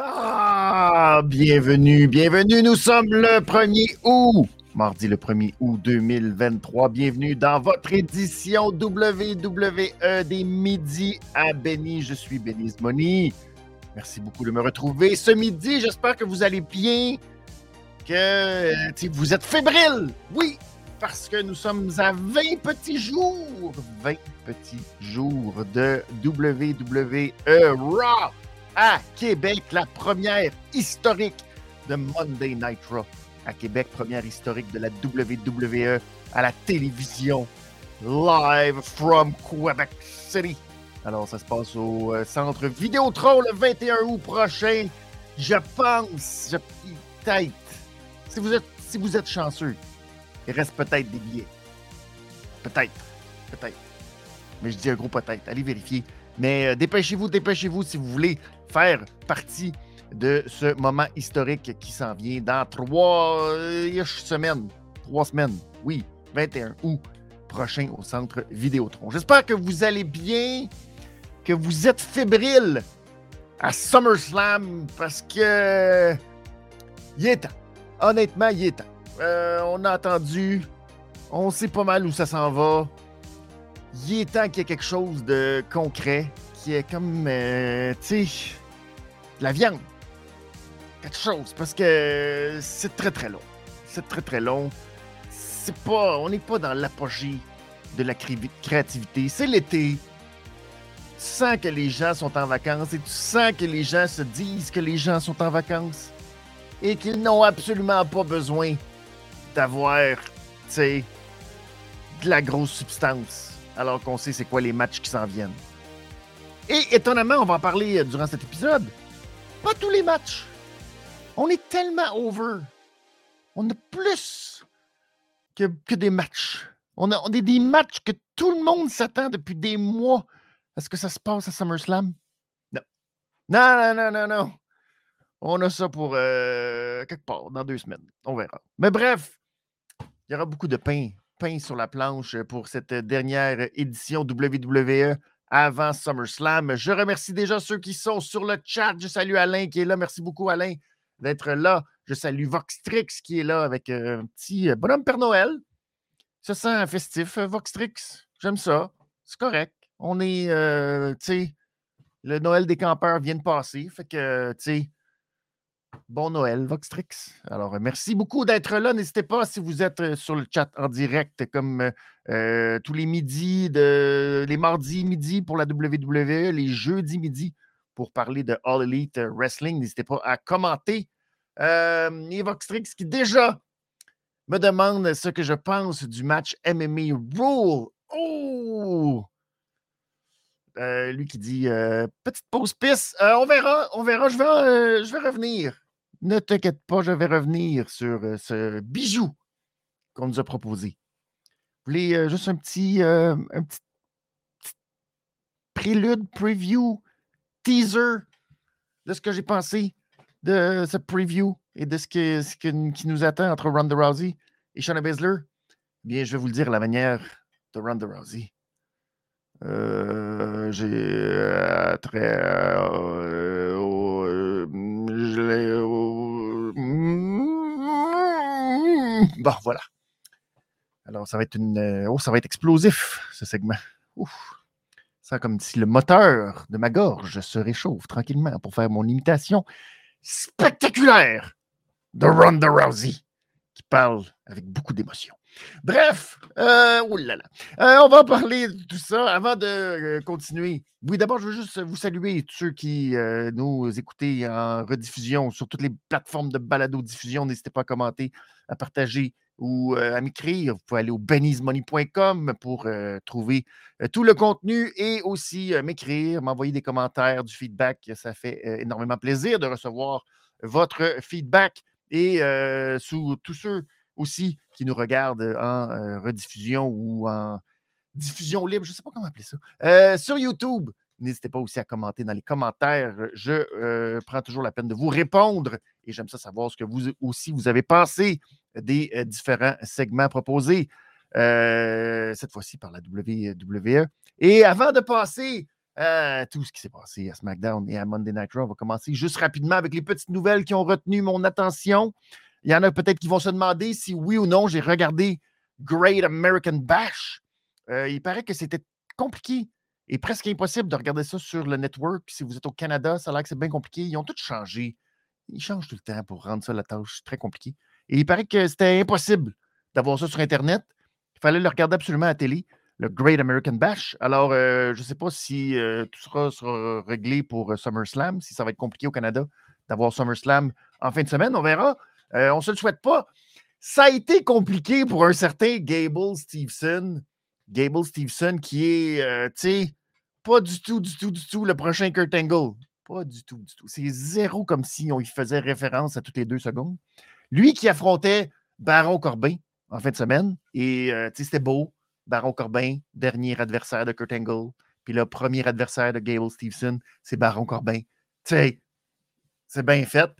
Ah, bienvenue, bienvenue. Nous sommes le 1er août, mardi le 1er août 2023. Bienvenue dans votre édition WWE des midis à Benny. Je suis Benny Money. Merci beaucoup de me retrouver ce midi. J'espère que vous allez bien, que euh, vous êtes fébrile. Oui, parce que nous sommes à 20 petits jours, 20 petits jours de WWE Raw à Québec, la première historique de Monday Night Raw à Québec, première historique de la WWE à la télévision, live from Quebec City. Alors, ça se passe au euh, centre Vidéotron le 21 août prochain. Je pense, je, peut-être, si vous êtes, si vous êtes chanceux, il reste peut-être des billets. Peut-être, peut-être. Mais je dis un gros peut-être. Allez vérifier. Mais euh, dépêchez-vous, dépêchez-vous si vous voulez faire partie de ce moment historique qui s'en vient dans trois semaines. Trois semaines. Oui, 21 août prochain au centre Vidéotron. J'espère que vous allez bien, que vous êtes fébrile à SummerSlam parce que il est temps. Honnêtement, il est temps. Euh, on a entendu, on sait pas mal où ça s'en va. Il est temps qu'il y ait quelque chose de concret, qui est comme, euh, tu sais, de la viande. Quelque chose, parce que c'est très très long. C'est très très long. C'est pas, on n'est pas dans l'apogée de la créativité. C'est l'été. Tu sens que les gens sont en vacances et tu sens que les gens se disent que les gens sont en vacances et qu'ils n'ont absolument pas besoin d'avoir, tu sais, de la grosse substance alors qu'on sait c'est quoi les matchs qui s'en viennent. Et étonnamment, on va en parler euh, durant cet épisode. Pas tous les matchs. On est tellement over. On a plus que, des matchs. On a, on a, des matchs que tout le monde s'attend depuis des mois. Est-ce que ça se passe à SummerSlam? Non. Non, non, non, non, non. On a ça pour euh, quelque part, dans deux semaines. On verra. Mais bref, il y aura beaucoup de pain, sur la planche pour cette dernière édition WWE avant SummerSlam. Je remercie déjà ceux qui sont sur le chat. Je salue Alain qui est là. Merci beaucoup, Alain, d'être là. Je salue Voxtrix qui est là avec un petit bonhomme Père Noël. Ça sent festif, Voxtrix. J'aime ça. C'est correct. On est, euh, tu sais, le Noël des campeurs vient de passer. Fait que, tu sais, bon Noël, Voxtrix. Alors, merci beaucoup d'être là. N'hésitez pas si vous êtes sur le chat en direct, comme euh, tous les midis, les mardis midi pour la WWE, les jeudis midi pour parler de All Elite Wrestling. N'hésitez pas à commenter. Euh, et Voxtrix qui déjà me demande ce que je pense du match MMA Rule. Oh! Euh, lui qui dit euh, petite pause piste. Euh, on verra, on verra. Je vais, revenir. Ne t'inquiète pas, je vais revenir sur ce bijou qu'on nous a proposé. Vous voulez juste un petit, prélude, preview, teaser de ce que j'ai pensé de ce preview et de ce, qui nous attend entre Ronda Rousey et Shayna Baszler? Bien, je vais vous le dire la manière de Ronda Rousey. Euh, j'ai euh, très. Euh, je l'ai. bon, voilà. Alors, ça va être une. Oh, ça explosif, ce segment. Ça comme si le moteur de ma gorge se réchauffe tranquillement pour faire mon imitation spectaculaire de Ronda Rousey, qui parle avec beaucoup d'émotion. Bref, euh. Euh, on va parler de tout ça avant de euh, continuer. Oui, d'abord, je veux juste vous saluer, tous ceux qui nous écoutez en rediffusion sur toutes les plateformes de balado-diffusion. N'hésitez pas à commenter, à partager ou à m'écrire. Vous pouvez aller au benny'smoney.com pour trouver tout le contenu et aussi m'écrire, m'envoyer des commentaires, du feedback. Ça fait énormément plaisir de recevoir votre feedback et sous tous ceux aussi qui nous regardent en euh, rediffusion ou en diffusion libre, je ne sais pas comment appeler ça, euh, sur YouTube. N'hésitez pas aussi à commenter dans les commentaires. Je euh, prends toujours la peine de vous répondre et j'aime ça savoir ce que vous aussi vous avez pensé des euh, différents segments proposés, cette fois-ci par la WWE. Et avant de passer euh, tout ce qui s'est passé à SmackDown et à Monday Night Raw. On va commencer juste rapidement avec les petites nouvelles qui ont retenu mon attention. Il y en a peut-être qui vont se demander si oui ou non j'ai regardé Great American Bash. Euh, il paraît que c'était compliqué et presque impossible de regarder ça sur le network. Si vous êtes au Canada, ça a l'air que c'est bien compliqué. Ils ont tout changé. Ils changent tout le temps pour rendre ça la tâche très compliquée. Et il paraît que c'était impossible d'avoir ça sur Internet. Il fallait le regarder absolument à la télé le Great American Bash. Alors, euh, je ne sais pas si euh, tout sera, sera, réglé pour SummerSlam, si ça va être compliqué au Canada d'avoir SummerSlam en fin de semaine. On verra. On ne se le souhaite pas. Ça a été compliqué pour un certain Gable Stevenson. Gable Stevenson qui est, tu sais, pas du tout, du tout, du tout le prochain Kurt Angle. Pas du tout, du tout. C'est zéro comme si on y faisait référence à toutes les deux secondes. Lui qui affrontait Baron Corbin en fin de semaine. Et, tu sais, c'était beau Baron Corbin, dernier adversaire de Kurt Angle. Puis le premier adversaire de Gable Stevenson, c'est Baron Corbin. Tu sais, c'est bien fait.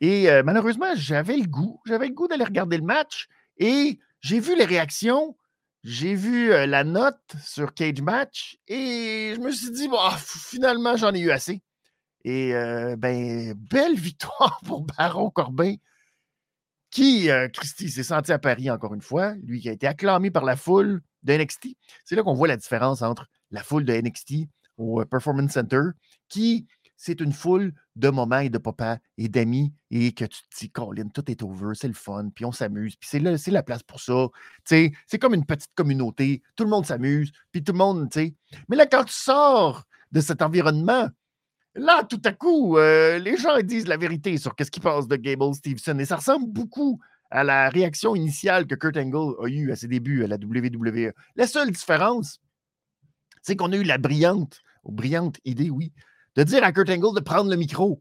Et euh, malheureusement, j'avais le goût. J'avais le goût d'aller regarder le match. Et j'ai vu les réactions. J'ai vu euh, la note sur Cage Match. Et je me suis dit, bon, finalement, j'en ai eu assez. Et euh, ben, belle victoire pour Baron Corbin qui, Christy, s'est senti à Paris encore une fois, lui qui a été acclamé par la foule, de NXT. C'est là qu'on voit la différence entre la foule de NXT au Performance Center, qui c'est une foule de moments et de papa et d'amis et que tu te dis, Colin, tout est over, c'est le fun, puis on s'amuse, puis c'est, c'est la place pour ça. c'est comme une petite communauté, tout le monde s'amuse, puis tout le monde, tu sais. Mais là, quand tu sors de cet environnement, là, tout à coup, euh, les gens disent la vérité sur ce qu'ils pensent de Gable Stevenson et ça ressemble beaucoup à la réaction initiale que Kurt Angle a eue à ses débuts à la WWE. La seule différence, c'est qu'on a eu la brillante, brillante idée, oui, de dire à Kurt Angle de prendre le micro.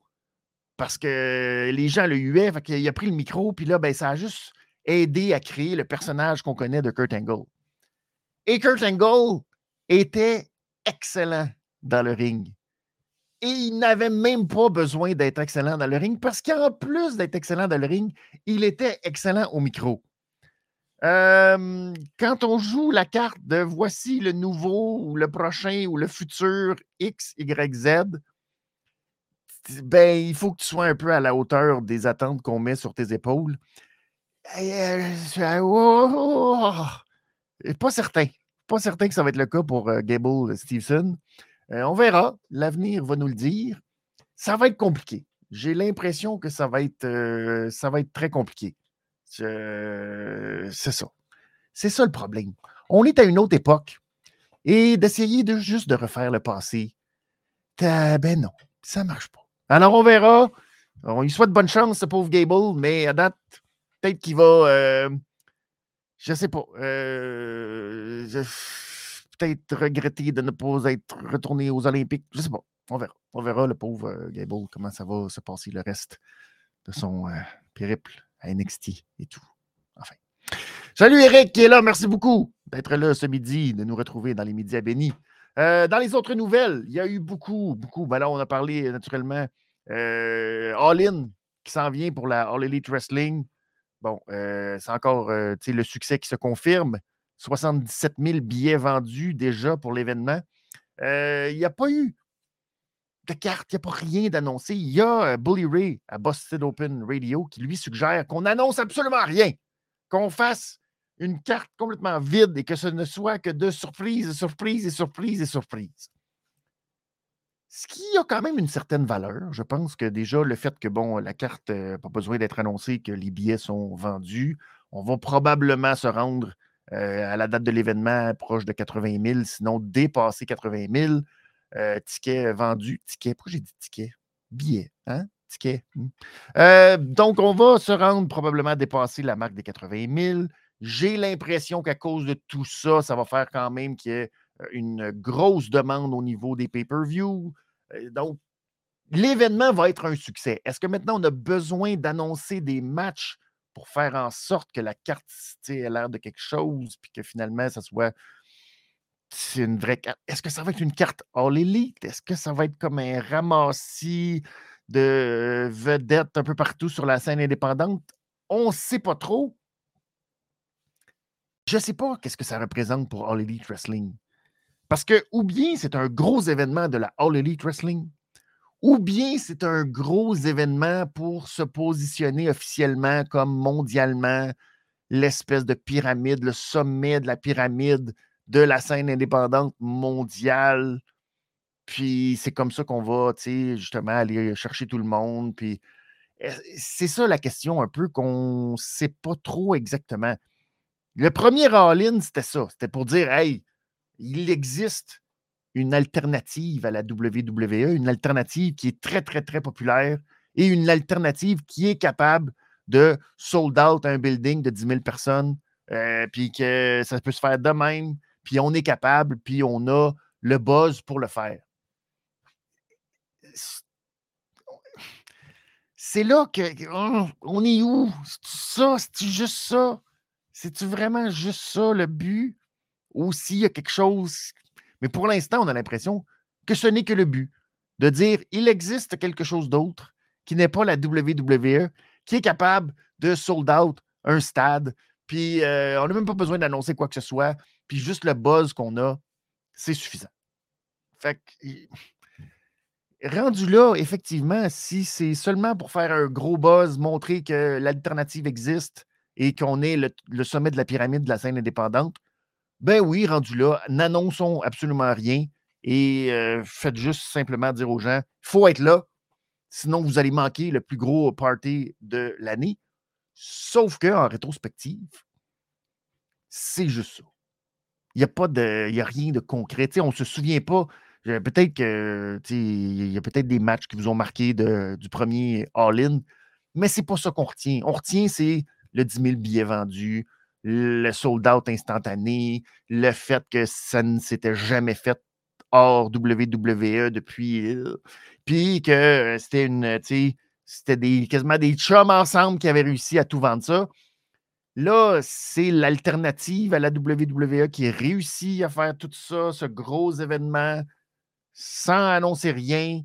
Parce que les gens le huaient, fait qu'il a pris le micro, puis là, ben, ça a juste aidé à créer le personnage qu'on connaît de Kurt Angle. Et Kurt Angle était excellent dans le ring. Et il n'avait même pas besoin d'être excellent dans le ring parce qu'en plus d'être excellent dans le ring, il était excellent au micro. Quand on joue la carte de voici le nouveau ou le prochain ou le futur X, Y, Z, ben, il faut que tu sois un peu à la hauteur des attentes qu'on met sur tes épaules. Euh, oh, oh, oh, pas certain. Pas certain que ça va être le cas pour euh, Gable Stevenson. Euh, on verra. L'avenir va nous le dire. Ça va être compliqué. J'ai l'impression que ça va être, ça va être très compliqué. C'est ça. C'est ça le problème. On est à une autre époque. Et d'essayer de juste de refaire le passé, ben non, ça ne marche pas. Alors on verra. On lui souhaite bonne chance, ce pauvre Gable, mais à date, peut-être qu'il va. Euh, je sais pas. Je, peut-être regretter de ne pas être retourné aux Olympiques. Je ne sais pas. On verra. On verra le pauvre euh, Gable, comment ça va se passer le reste de son euh, périple à NXT et tout. Enfin. Salut Eric qui est là. Merci beaucoup d'être là ce midi, de nous retrouver dans les midis à Béni. Euh, dans les autres nouvelles, il y a eu beaucoup, beaucoup. Ben là, on a parlé naturellement All In qui s'en vient pour la All Elite Wrestling. Bon, c'est encore le succès qui se confirme. 77 000 billets vendus déjà pour l'événement. Euh, il n'y a pas eu de carte, il n'y a pas rien d'annoncé. Il y a euh, Bully Ray à Boston Open Radio qui lui suggère qu'on n'annonce absolument rien, qu'on fasse une carte complètement vide et que ce ne soit que de surprises, surprises et surprises et surprises. Ce qui a quand même une certaine valeur. Je pense que déjà, le fait que, bon, la carte n'a euh, pas besoin d'être annoncée, que les billets sont vendus, on va probablement se rendre euh, à la date de l'événement, proche de 80 000, sinon dépasser 80 000 euh, tickets vendus. Tickets, pourquoi j'ai dit tickets? Billets, hein? Tickets. Hmm. Euh, donc, on va se rendre probablement à dépasser la marque des 80 000. J'ai l'impression qu'à cause de tout ça, ça va faire quand même qu'il y ait une grosse demande au niveau des pay-per-view. Donc, l'événement va être un succès. Est-ce que maintenant on a besoin d'annoncer des matchs pour faire en sorte que la carte ait l'air de quelque chose, puis que finalement, ça soit c'est une vraie carte. Est-ce que ça va être une carte All Elite? Est-ce que ça va être comme un ramassis de vedettes un peu partout sur la scène indépendante? On ne sait pas trop. Je ne sais pas qu'est-ce que ça représente pour All Elite Wrestling. Parce que, ou bien c'est un gros événement de la All Elite Wrestling, ou bien c'est un gros événement pour se positionner officiellement comme mondialement l'espèce de pyramide, le sommet de la pyramide de la scène indépendante mondiale. Puis c'est comme ça qu'on va, tu sais, justement, aller chercher tout le monde. Puis eh, c'est ça la question un peu qu'on ne sait pas trop exactement. Le premier all-in, c'était ça. C'était pour dire, hey, il existe une alternative à la WWE, une alternative qui est très, très, très populaire et une alternative qui est capable de sold out un building de 10 000 personnes, euh, puis que ça peut se faire de même, puis on est capable, puis on a le buzz pour le faire. C'est là que. Oh, on est où? C'est ça? C'est juste ça? C'est-tu vraiment juste ça le but? Ou s'il y a quelque chose? Mais pour l'instant, on a l'impression que ce n'est que le but. De dire il existe quelque chose d'autre qui n'est pas la WWE, qui est capable de sold out un stade. Puis euh, on n'a même pas besoin d'annoncer quoi que ce soit. Puis juste le buzz qu'on a, c'est suffisant. Fait que, rendu là, effectivement, si c'est seulement pour faire un gros buzz, montrer que l'alternative existe et qu'on est le, sommet de la pyramide de la scène indépendante, ben oui, rendu là, n'annonçons absolument rien et euh, faites juste simplement dire aux gens, il faut être là, Sinon, vous allez manquer le plus gros party de l'année. Sauf qu'en rétrospective, c'est juste ça. Il n'y a pas de. A rien de concret. on ne se souvient pas. Peut-être que il y a peut-être des matchs qui vous ont marqué du premier All-In, mais c'est pas ça qu'on retient. On retient, c'est le 10 000 billets vendus, le sold out instantané, le fait que ça ne s'était jamais fait hors WWE depuis. Puis que c'était une. C'était des, quasiment des chums ensemble qui avaient réussi à tout vendre ça. Là, c'est l'alternative à la WWE qui réussit à faire tout ça, ce gros événement, sans annoncer rien.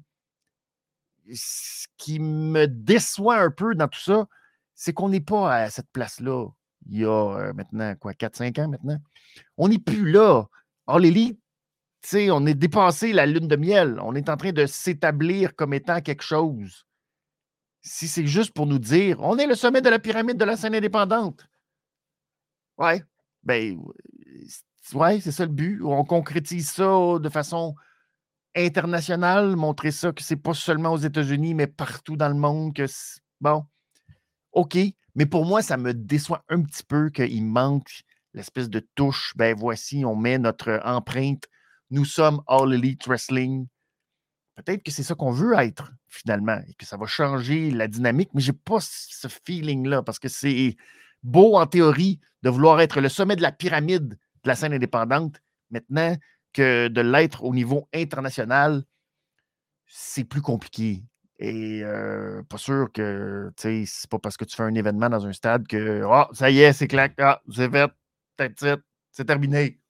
Ce qui me déçoit un peu dans tout ça, c'est qu'on n'est pas à cette place-là il y a euh, maintenant, quoi, 4-5 ans maintenant. On n'est plus là. Or, l'élite sais, on est dépassé la lune de miel. On est en train de s'établir comme étant quelque chose. Si c'est juste pour nous dire, on est le sommet de la pyramide de la scène indépendante. Ouais. Ben, ouais, c'est ça le but. On concrétise ça de façon internationale, montrer ça que c'est pas seulement aux États-Unis, mais partout dans le monde. Que bon, OK. Mais pour moi, ça me déçoit un petit peu qu'il manque l'espèce de touche. Ben voici, on met notre empreinte nous sommes All Elite Wrestling. Peut-être que c'est ça qu'on veut être finalement et que ça va changer la dynamique, mais je n'ai pas ce feeling-là parce que c'est beau en théorie de vouloir être le sommet de la pyramide de la scène indépendante. Maintenant que de l'être au niveau international, c'est plus compliqué. Et euh, pas sûr que c'est pas parce que tu fais un événement dans un stade que oh, ça y est, c'est clac, ah, c'est fait, c'est terminé.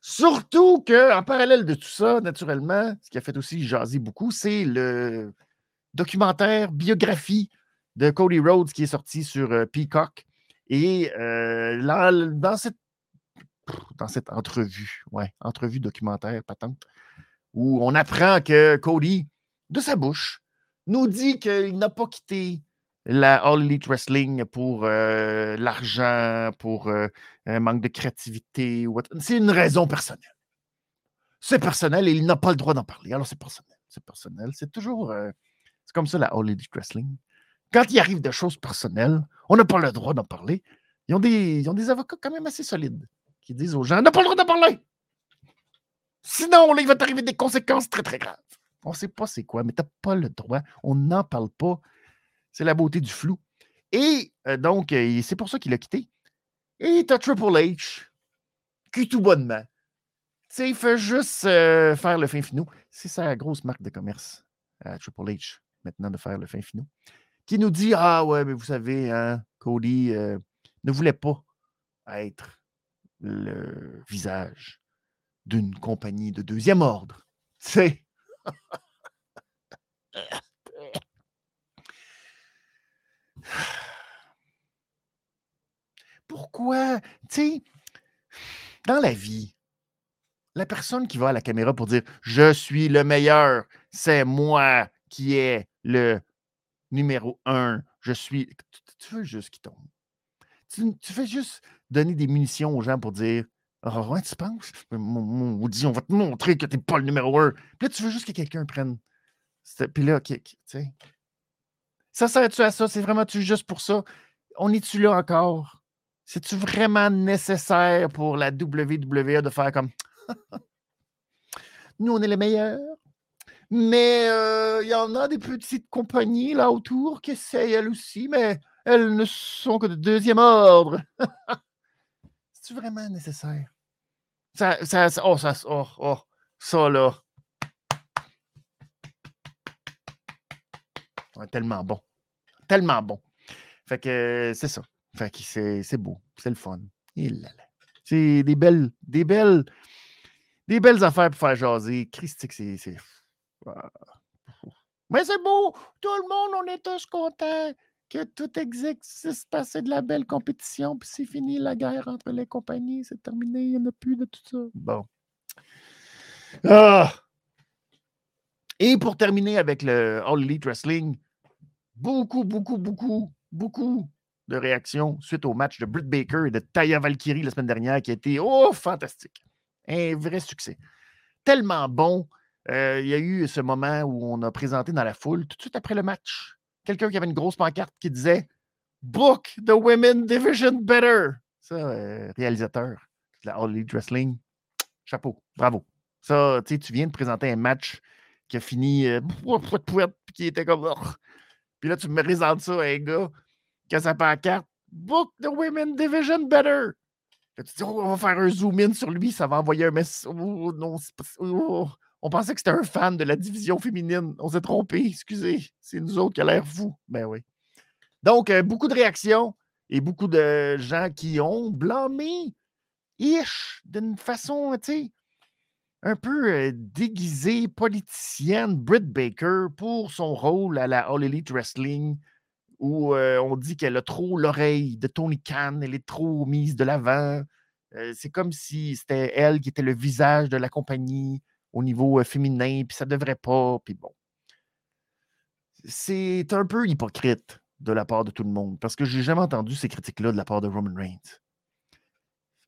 Surtout qu'en parallèle de tout ça, naturellement, ce qui a fait aussi jaser beaucoup, c'est le documentaire biographie de Cody Rhodes qui est sorti sur euh, Peacock. Et euh, là, dans cette, dans cette entrevue, ouais, entrevue documentaire patente, où on apprend que Cody, de sa bouche, nous dit qu'il n'a pas quitté la All Elite Wrestling pour euh, l'argent, pour euh, un manque de créativité. C'est une raison personnelle. C'est personnel et il n'a pas le droit d'en parler. Alors, c'est personnel. C'est personnel. C'est toujours. Euh, c'est comme ça, la All Elite Wrestling. Quand il arrive des choses personnelles, on n'a pas le droit d'en parler. Ils ont, des, des avocats quand même assez solides qui disent aux gens on n'a pas le droit d'en parler. Sinon, il va t'arriver des conséquences très, très graves. On ne sait pas c'est quoi, mais tu n'as pas le droit. On n'en parle pas. C'est la beauté du flou. Et euh, donc, euh, c'est pour ça qu'il a quitté. Et tu as Triple H, qui tout bonnement. sais, il fait juste euh, faire le fin finou. C'est sa grosse marque de commerce à Triple H, maintenant, de faire le fin finou. Qui nous dit Ah ouais, mais vous savez, hein, Cody ne voulait pas être le visage d'une compagnie de deuxième ordre. C'est. Pourquoi? Tu sais, dans la vie, la personne qui va à la caméra pour dire Je suis le meilleur, c'est moi qui est le numéro un, je suis. Tu, veux juste qu'il tombe. Tu, fais juste donner des munitions aux gens pour dire Ah, tu penses? On dit On va te montrer que tu n'es pas le numéro un. Puis là, tu veux juste que quelqu'un prenne. Puis là, kick. Tu sais. Ça sert-tu à ça? C'est vraiment-tu juste pour ça? On est-tu là encore? C'est-tu vraiment nécessaire pour la WWE de faire comme Nous, on est les meilleurs? Mais euh, il y en a des petites compagnies là autour qui essayent elles aussi, mais elles ne sont que de deuxième ordre. C'est-tu vraiment nécessaire? Ça, ça, oh, ça, oh, oh, ça là. tellement bon. Tellement bon. Fait que c'est ça. Fait que c'est beau. C'est le fun. C'est des belles, des belles, des belles affaires pour faire jaser. Christique, c'est. Mais c'est beau! Tout le monde, on est tous contents que tout existe, passer de la belle compétition, puis c'est fini la guerre entre les compagnies, c'est terminé, il n'y en a plus de tout ça. Bon. Ah! Et pour terminer avec le All Elite Wrestling, beaucoup, beaucoup, beaucoup, beaucoup de réactions suite au match de Britt Baker et de Taya Valkyrie la semaine dernière qui a été, oh, fantastique. Un vrai succès. Tellement bon. Euh, il y a eu ce moment où on a présenté dans la foule, tout de suite après le match, quelqu'un qui avait une grosse pancarte qui disait Book the Women Division Better. Ça, euh, réalisateur de la All Wrestling, chapeau, bravo. Ça, tu viens de présenter un match qui a fini euh, qui était comme. Puis là, tu me présentes ça à un gars qui a sa pancarte Book the Women Division Better. tu dis, oh, on va faire un zoom in sur lui, ça va envoyer un message. Oh, non, oh, on pensait que c'était un fan de la division féminine. On s'est trompé, excusez. C'est nous autres qui a l'air fou. Ben oui. Donc, euh, beaucoup de réactions et beaucoup de gens qui ont blâmé Ish d'une façon, sais, un peu euh, déguisée, politicienne, Britt Baker, pour son rôle à la All Elite Wrestling, où euh, on dit qu'elle a trop l'oreille de Tony Khan, elle est trop mise de l'avant. c'est comme si c'était elle qui était le visage de la compagnie au niveau féminin, puis ça devrait pas, puis bon. C'est un peu hypocrite de la part de tout le monde, parce que j'ai jamais entendu ces critiques-là de la part de Roman Reigns.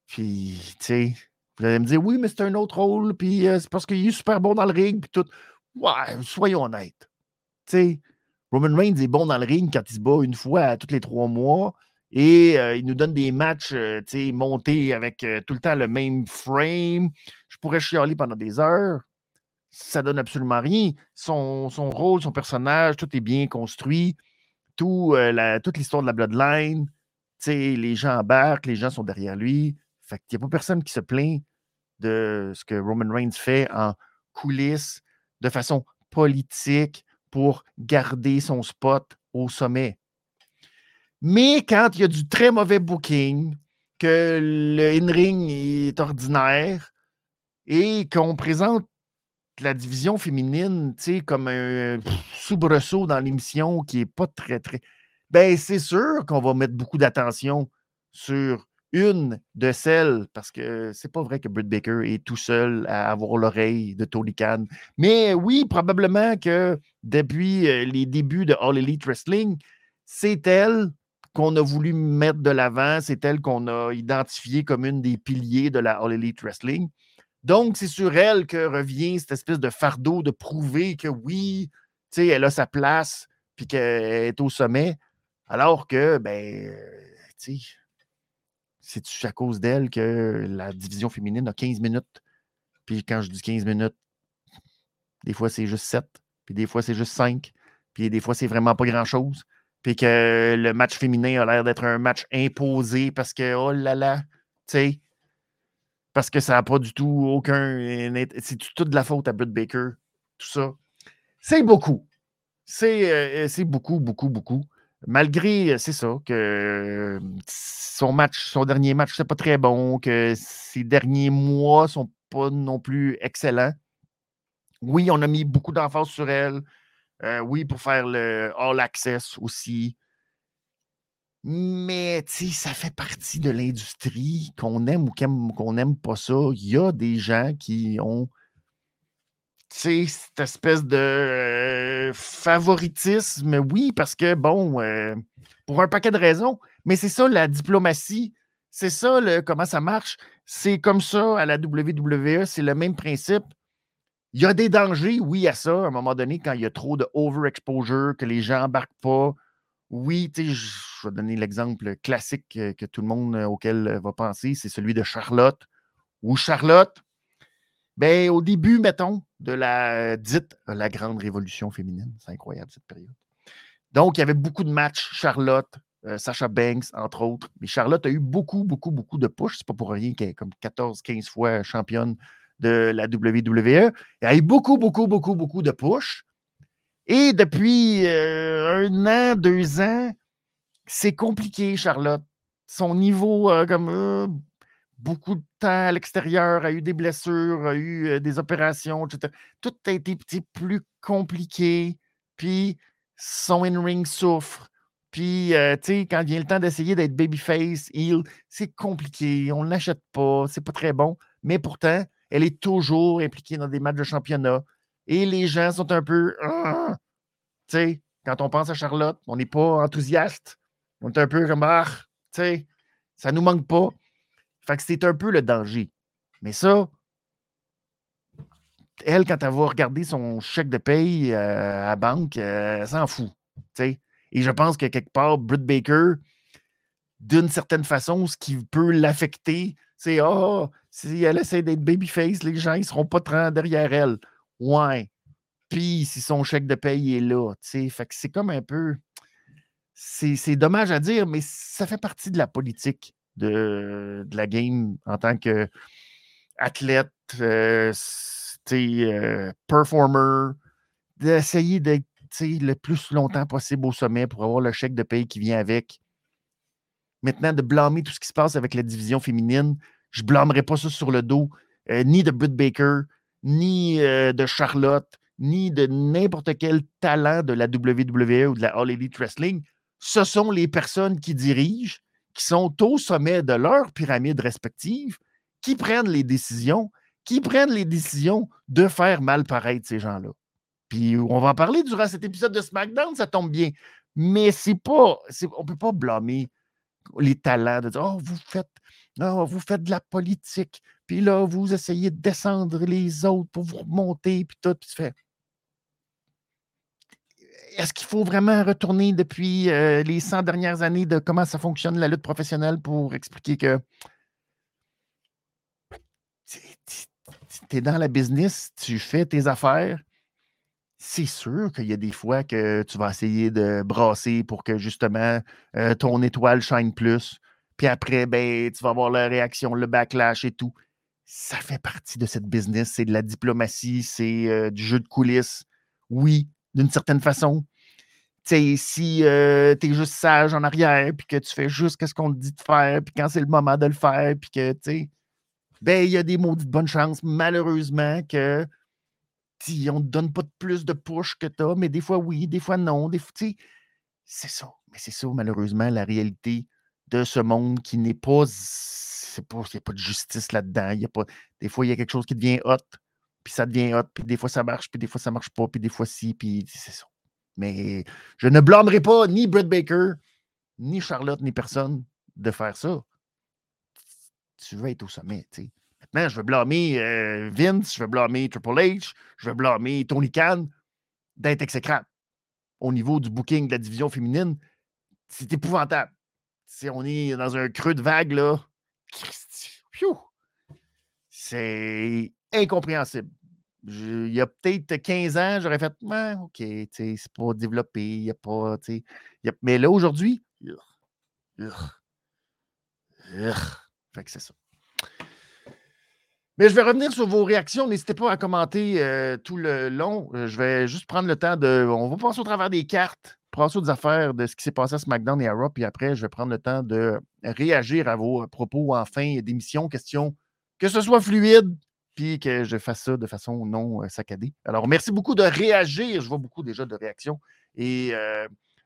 Puis, tu sais, vous allez me dire, oui, mais c'est un autre rôle, puis c'est parce qu'il est super bon dans le ring, puis tout. Ouais, soyons honnêtes. Tu sais, Roman Reigns est bon dans le ring quand il se bat une fois à tous les trois mois, et il nous donne des matchs sais, montés avec tout le temps le même frame. Je pourrais chialer pendant des heures. Ça donne absolument rien. Son, rôle, son personnage, tout est bien construit. Tout, toute l'histoire de la Bloodline. Les gens embarquent, les gens sont derrière lui. Fait qu'il n'y a pas personne qui se plaint de ce que Roman Reigns fait en coulisses de façon politique pour garder son spot au sommet. Mais quand il y a du très mauvais booking, que le in-ring est ordinaire et qu'on présente la division féminine comme un soubresaut dans l'émission qui n'est pas très, très. Ben, c'est sûr qu'on va mettre beaucoup d'attention sur une de celles, parce que c'est pas vrai que Britt Baker est tout seul à avoir l'oreille de Tony Khan. Mais oui, probablement que depuis euh, les débuts de All Elite Wrestling, c'est elle qu'on a voulu mettre de l'avant, c'est elle qu'on a identifiée comme une des piliers de la All Elite Wrestling. Donc, c'est sur elle que revient cette espèce de fardeau de prouver que oui, tu sais, elle a sa place, puis qu'elle est au sommet, alors que, ben, tu sais, c'est à cause d'elle que la division féminine a 15 minutes? Puis quand je dis 15 minutes, des fois c'est juste 7, puis des fois c'est juste 5, puis des fois c'est vraiment pas grand-chose puis que le match féminin a l'air d'être un match imposé parce que, oh là là, tu sais, parce que ça n'a pas du tout aucun. C'est tout de la faute à Britt Baker, tout ça. C'est beaucoup. C'est euh, beaucoup, beaucoup, beaucoup. Malgré, c'est ça, que son match, son dernier match, c'est pas très bon, que ses derniers mois sont pas non plus excellents. Oui, on a mis beaucoup d'emphase sur elle. Euh, oui, pour faire le All Access aussi. Mais ça fait partie de l'industrie, qu'on aime ou qu'on n'aime pas ça. Il y a des gens qui ont cette espèce de euh, favoritisme, oui, parce que, bon, euh, pour un paquet de raisons, mais c'est ça la diplomatie, c'est ça le, comment ça marche. C'est comme ça à la WWE, c'est le même principe. Il y a des dangers, oui, à ça, à un moment donné, quand il y a trop de overexposure, que les gens n'embarquent pas. Oui, je vais donner l'exemple classique que, tout le monde euh, auquel euh, va penser, c'est celui de Charlotte. Ou Charlotte, ben, au début, mettons, de la dite la grande révolution féminine. C'est incroyable cette période. Donc, il y avait beaucoup de matchs. Charlotte, euh, Sacha Banks, entre autres. Mais Charlotte a eu beaucoup, beaucoup, beaucoup de push. C'est pas pour rien qu'elle est comme 14, 15 fois championne de la WWE. Elle a eu beaucoup, beaucoup, beaucoup, beaucoup de push. Et depuis euh, un an, deux ans, c'est compliqué, Charlotte. Son niveau, euh, comme beaucoup de temps à l'extérieur, a eu des blessures, a eu des opérations, etc. Tout a été petit, plus compliqué. Puis son in-ring souffre. Puis, euh, tu sais, quand vient le temps d'essayer d'être babyface, c'est compliqué, on ne l'achète pas, c'est pas très bon. Mais pourtant, elle est toujours impliquée dans des matchs de championnat. Et les gens sont un peu. «Ah!» tu sais, quand on pense à Charlotte, on n'est pas enthousiaste. On est un peu comme. Ah, tu sais, ça nous manque pas. Fait que c'est un peu le danger. Mais ça, elle, quand elle va regarder son chèque de paye euh, à la banque, euh, elle s'en fout. Et je pense que quelque part, Britt Baker, d'une certaine façon, ce qui peut l'affecter, c'est oh, si elle essaie d'être babyface, les gens ne seront pas derrière elle. Ouais. Puis si son chèque de paye est là, tu fait que c'est comme un peu. C'est dommage à dire, mais ça fait partie de la politique de, la game en tant qu'athlète, euh, euh, performer, d'essayer d'être le plus longtemps possible au sommet pour avoir le chèque de paye qui vient avec. Maintenant, de blâmer tout ce qui se passe avec la division féminine, je ne blâmerai pas ça sur le dos euh, ni de Britt Baker, ni euh, de Charlotte, ni de n'importe quel talent de la WWE ou de la All Elite Wrestling. Ce sont les personnes qui dirigent, qui sont au sommet de leur pyramide respective, qui prennent les décisions, qui prennent les décisions de faire mal paraître ces gens-là. Puis on va en parler durant cet épisode de SmackDown, ça tombe bien. Mais c'est pas, on ne peut pas blâmer les talents de dire Oh, vous faites, oh, vous faites de la politique, puis là, vous essayez de descendre les autres pour vous remonter, puis tout, puis tu fais. Est-ce qu'il faut vraiment retourner depuis euh, les 100 dernières années de comment ça fonctionne la lutte professionnelle pour expliquer que tu es dans la business, tu fais tes affaires, c'est sûr qu'il y a des fois que tu vas essayer de brasser pour que justement euh, ton étoile shine plus. Puis après, ben, tu vas avoir la réaction, le backlash et tout. Ça fait partie de cette business. C'est de la diplomatie, c'est euh, du jeu de coulisses. Oui, d'une certaine façon. sais, si euh, tu es juste sage en arrière, puis que tu fais juste ce qu'on te dit de faire, puis quand c'est le moment de le faire, puis que, tu sais, ben, il y a des maudites bonnes chances, malheureusement, que on ne te donne pas plus de push que tu mais des fois oui, des fois non. Des c'est ça. Mais c'est ça, malheureusement, la réalité de ce monde qui n'est pas. Il n'y a pas de justice là-dedans. Des fois, il y a quelque chose qui devient hot, puis ça devient hot, puis des fois ça marche, puis des fois ça marche pas, puis des fois si, puis c'est ça. Mais je ne blâmerai pas ni Brett Baker, ni Charlotte, ni personne de faire ça. Tu veux être au sommet, tu sais je vais blâmer euh, Vince, je vais blâmer Triple H, je vais blâmer Tony Khan d'être exécrable. Au niveau du booking de la division féminine, c'est épouvantable. Si on est dans un creux de vague, là, c'est incompréhensible. il y a peut-être 15 ans, j'aurais fait, OK, c'est pas développé, il n'y a pas, mais là, aujourd'hui, fait que c'est ça. Mais je vais revenir sur vos réactions. N'hésitez pas à commenter euh, tout le long. Euh, je vais juste prendre le temps de. On va passer au travers des cartes, passer aux affaires de ce qui s'est passé à SmackDown et à Raw. Puis après, je vais prendre le temps de réagir à vos propos en fin d'émission. Question que ce soit fluide, puis que je fasse ça de façon non euh, saccadée. Alors, merci beaucoup de réagir. Je vois beaucoup déjà de réactions. Et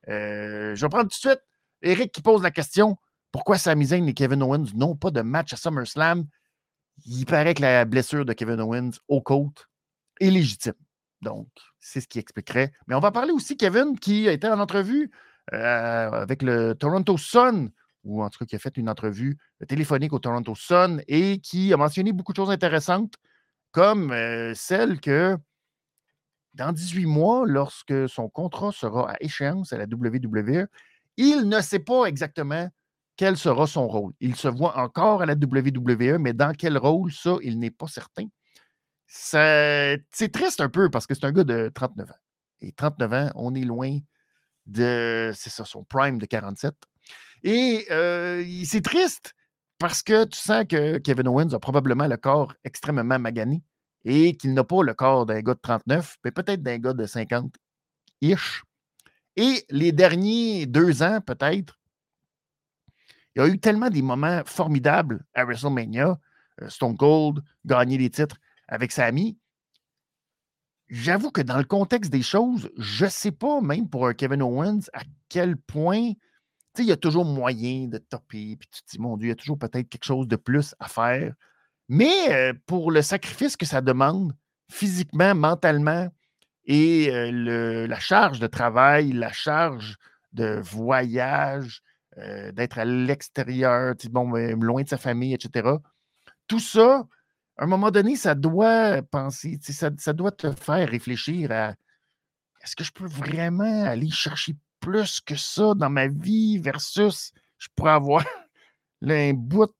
je vais prendre tout de suite Eric qui pose la question pourquoi Sami et Kevin Owens n'ont pas de match à SummerSlam? Il paraît que la blessure de Kevin Owens aux côtes est légitime. Donc, c'est ce qui expliquerait. Mais on va parler aussi, Kevin, qui a été en entrevue euh, avec le Toronto Sun, ou en tout cas qui a fait une entrevue téléphonique au Toronto Sun et qui a mentionné beaucoup de choses intéressantes, comme euh, celle que dans 18 mois, lorsque son contrat sera à échéance à la WWE, il ne sait pas exactement quel sera son rôle. Il se voit encore à la WWE, mais dans quel rôle, ça, il n'est pas certain. C'est triste un peu parce que c'est un gars de 39 ans. Et 39 ans, on est loin de, c'est ça, son prime de 47. Et euh, c'est triste parce que tu sens que Kevin Owens a probablement le corps extrêmement magané et qu'il n'a pas le corps d'un gars de 39, mais peut-être d'un gars de 50-ish. Et les derniers deux ans, peut-être, il y a eu tellement des moments formidables à WrestleMania. Euh, Stone Cold, gagner des titres avec Sami. J'avoue que dans le contexte des choses, je ne sais pas, même pour Kevin Owens, à quel point il y a toujours moyen de topper. Puis tu te dis, mon Dieu, il y a toujours peut-être quelque chose de plus à faire. Mais euh, pour le sacrifice que ça demande, physiquement, mentalement, et euh, la charge de travail, la charge de voyage, euh, d'être à l'extérieur, bon, loin de sa famille, etc. Tout ça, à un moment donné, ça doit penser, ça, doit te faire réfléchir à est-ce que je peux vraiment aller chercher plus que ça dans ma vie versus je pourrais avoir un bout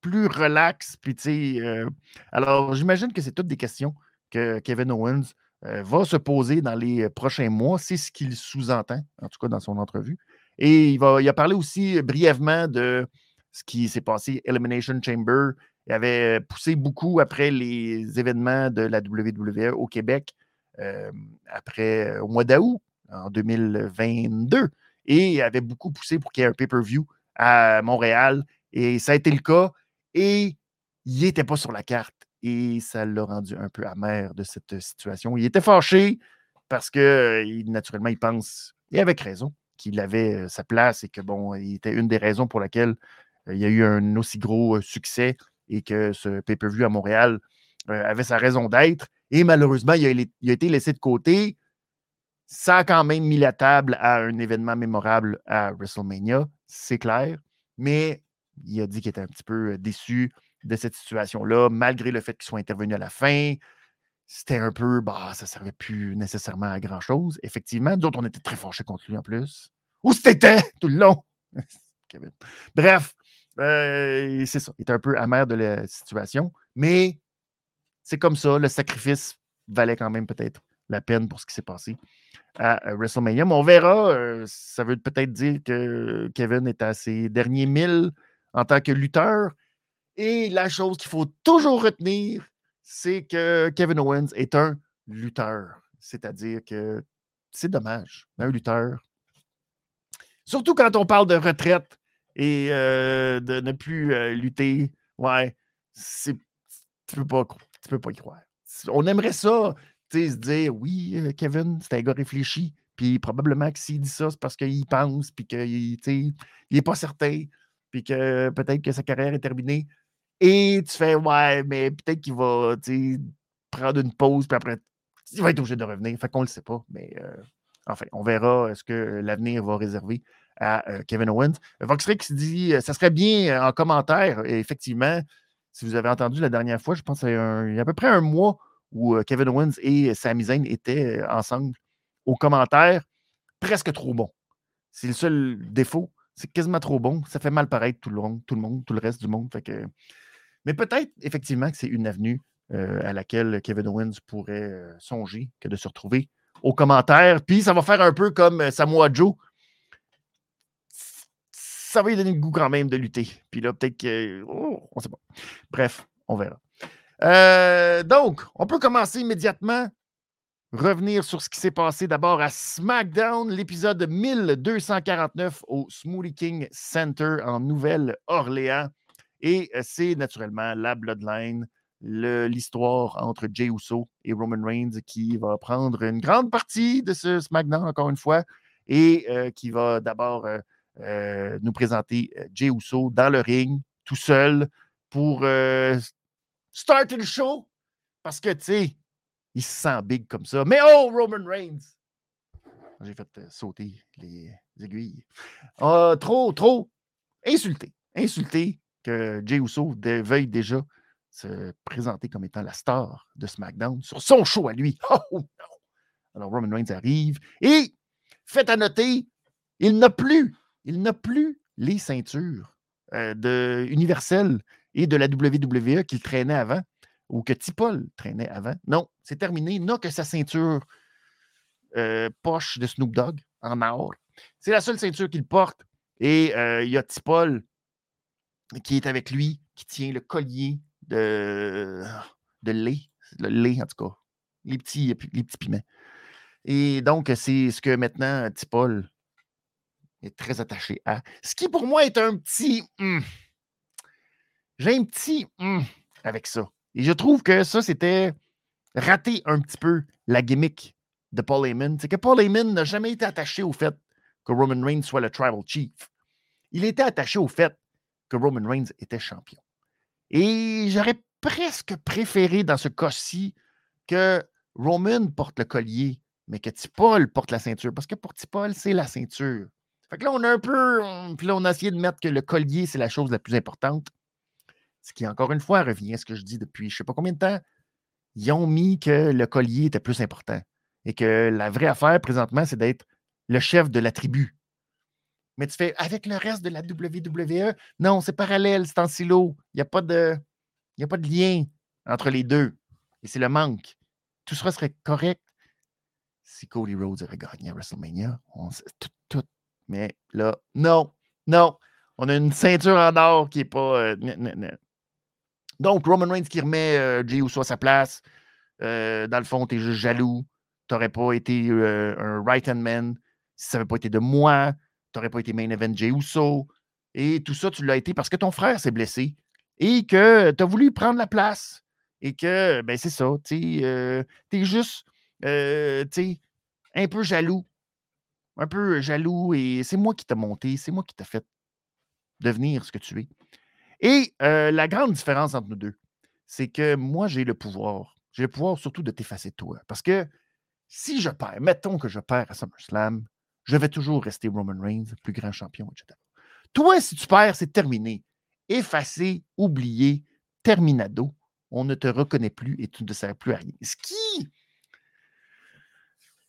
plus relax. Puis, euh, alors, j'imagine que c'est toutes des questions que Kevin Owens euh, va se poser dans les prochains mois. C'est ce qu'il sous-entend, en tout cas dans son entrevue. Et il, va, il a parlé aussi brièvement de ce qui s'est passé, Elimination Chamber. Il avait poussé beaucoup après les événements de la WWE au Québec, euh, après, au mois d'août en 2022. Et il avait beaucoup poussé pour qu'il y ait un pay-per-view à Montréal. Et ça a été le cas. Et il n'était pas sur la carte. Et ça l'a rendu un peu amer de cette situation. Il était fâché parce que, naturellement, il pense, et avec raison, qu'il avait euh, sa place et que, bon, il était une des raisons pour laquelle euh, il y a eu un aussi gros euh, succès et que ce pay-per-view à Montréal avait sa raison d'être. Et malheureusement, il a, été laissé de côté. Ça a quand même mis la table à un événement mémorable à WrestleMania, c'est clair. Mais il a dit qu'il était un petit peu déçu de cette situation-là, malgré le fait qu'il soit intervenu à la fin. C'était un peu, bah, ça ne servait plus nécessairement à grand-chose. Effectivement, d'autres, on était très fâchés contre lui en plus. Où c'était tout le long? Bref, euh, c'est ça. Il était un peu amer de la situation, mais c'est comme ça. Le sacrifice valait quand même peut-être la peine pour ce qui s'est passé à euh, WrestleMania. Mais on verra. Euh, ça veut peut-être dire que Kevin est à ses derniers milles en tant que lutteur. Et la chose qu'il faut toujours retenir, c'est que Kevin Owens est un lutteur. C'est-à-dire que c'est dommage, un lutteur. Surtout quand on parle de retraite et de ne plus lutter. Ouais, tu peux pas, peux pas y croire. On aimerait ça, tu sais, se dire oui, Kevin, c'est un gars réfléchi. Puis probablement que s'il dit ça, c'est parce qu'il pense, puis qu'il n'est pas certain, puis que peut-être que sa carrière est terminée. Et tu fais, ouais, mais peut-être qu'il va prendre une pause, puis après, il va être obligé de revenir. Fait qu'on ne le sait pas. Mais euh, enfin, on verra ce que l'avenir va réserver à euh, Kevin Owens. Voxrix dit ça serait bien en commentaire. effectivement, si vous avez entendu la dernière fois, je pense qu'il y a à peu près un mois où euh, Kevin Owens et Sami Zayn étaient ensemble aux commentaires, presque trop bon. C'est le seul défaut. C'est quasiment trop bon. Ça fait mal paraître tout le monde, tout le monde, tout le reste du monde. Mais peut-être effectivement que c'est une avenue euh, à laquelle Kevin Owens pourrait euh, songer que de se retrouver aux commentaires. Puis ça va faire un peu comme euh, Samoa Joe. Ça va lui donner le goût quand même de lutter. Puis là, peut-être que. Oh, on sait pas. Bref, on verra. donc, on peut commencer immédiatement. Revenir sur ce qui s'est passé d'abord à SmackDown, l'épisode 1249 au Smoothie King Center en Nouvelle-Orléans. Et c'est naturellement la Bloodline, l'histoire entre Jey Uso et Roman Reigns qui va prendre une grande partie de ce SmackDown, encore une fois, et qui va d'abord euh, nous présenter euh, Jay Uso dans le ring, tout seul, pour euh, starter le show. Parce que, tu sais, il se sent big comme ça. Mais oh, Roman Reigns! J'ai fait sauter les aiguilles. Ah, trop, trop insulté. Insulté que Jay Uso veuille déjà se présenter comme étant la star de SmackDown sur son show à lui. Oh non! Alors Roman Reigns arrive et, fait à noter, il n'a plus il n'a plus les ceintures euh, de universelles et de la WWE qu'il traînait avant ou que Tipol traînait avant. Non, c'est terminé. Il n'a que sa ceinture euh, poche de Snoop Dogg en or. C'est la seule ceinture qu'il porte. Et euh, il y a Tipol qui est avec lui, qui tient le collier de, de lait. Le lait, en tout cas. Les petits, les petits piments. Et donc, c'est ce que maintenant Tipol est très attaché à. Ce qui pour moi est un petit. Hmm, j'ai un petit hmm, avec ça. Et je trouve que ça, c'était rater un petit peu la gimmick de Paul Heyman. C'est que Paul Heyman n'a jamais été attaché au fait que Roman Reigns soit le Tribal Chief. Il était attaché au fait que Roman Reigns était champion. Et j'aurais presque préféré dans ce cas-ci que Roman porte le collier, mais que Tipol porte la ceinture. Parce que pour Tipol, c'est la ceinture. Fait là, on a un peu. Puis là, on a essayé de mettre que le collier, c'est la chose la plus importante. Ce qui, encore une fois, revient à ce que je dis depuis je ne sais pas combien de temps. Ils ont mis que le collier était plus important. Et que la vraie affaire présentement, c'est d'être le chef de la tribu. Mais tu fais avec le reste de la WWE, non, c'est parallèle, c'est en silo. Il n'y a, pas de, a pas de lien entre les deux. Et c'est le manque. Tout ça serait correct si Cody Rhodes avait gagné WrestleMania. tout, tout, mais là, non, non. On a une ceinture en or qui n'est pas. Euh, Donc, Roman Reigns qui remet euh, Jey Uso à sa place. Euh, dans le fond, tu es juste jaloux. Tu n'aurais pas été un right-hand man si ça n'avait pas été de moi. Tu n'aurais pas été main event Jey Uso. Et tout ça, tu l'as été parce que ton frère s'est blessé et que tu as voulu prendre la place. Et que, ben, c'est ça. Tu es juste un peu jaloux un peu jaloux et c'est moi qui t'ai monté, c'est moi qui t'ai fait devenir ce que tu es. Et la grande différence entre nous deux, c'est que moi, j'ai le pouvoir. J'ai le pouvoir surtout de t'effacer toi. Parce que si je perds, mettons que je perds à SummerSlam, je vais toujours rester Roman Reigns, plus grand champion, etc. Toi, si tu perds, c'est terminé. Effacé, oublié, terminado. On ne te reconnaît plus et tu ne sers plus à rien. Ce qui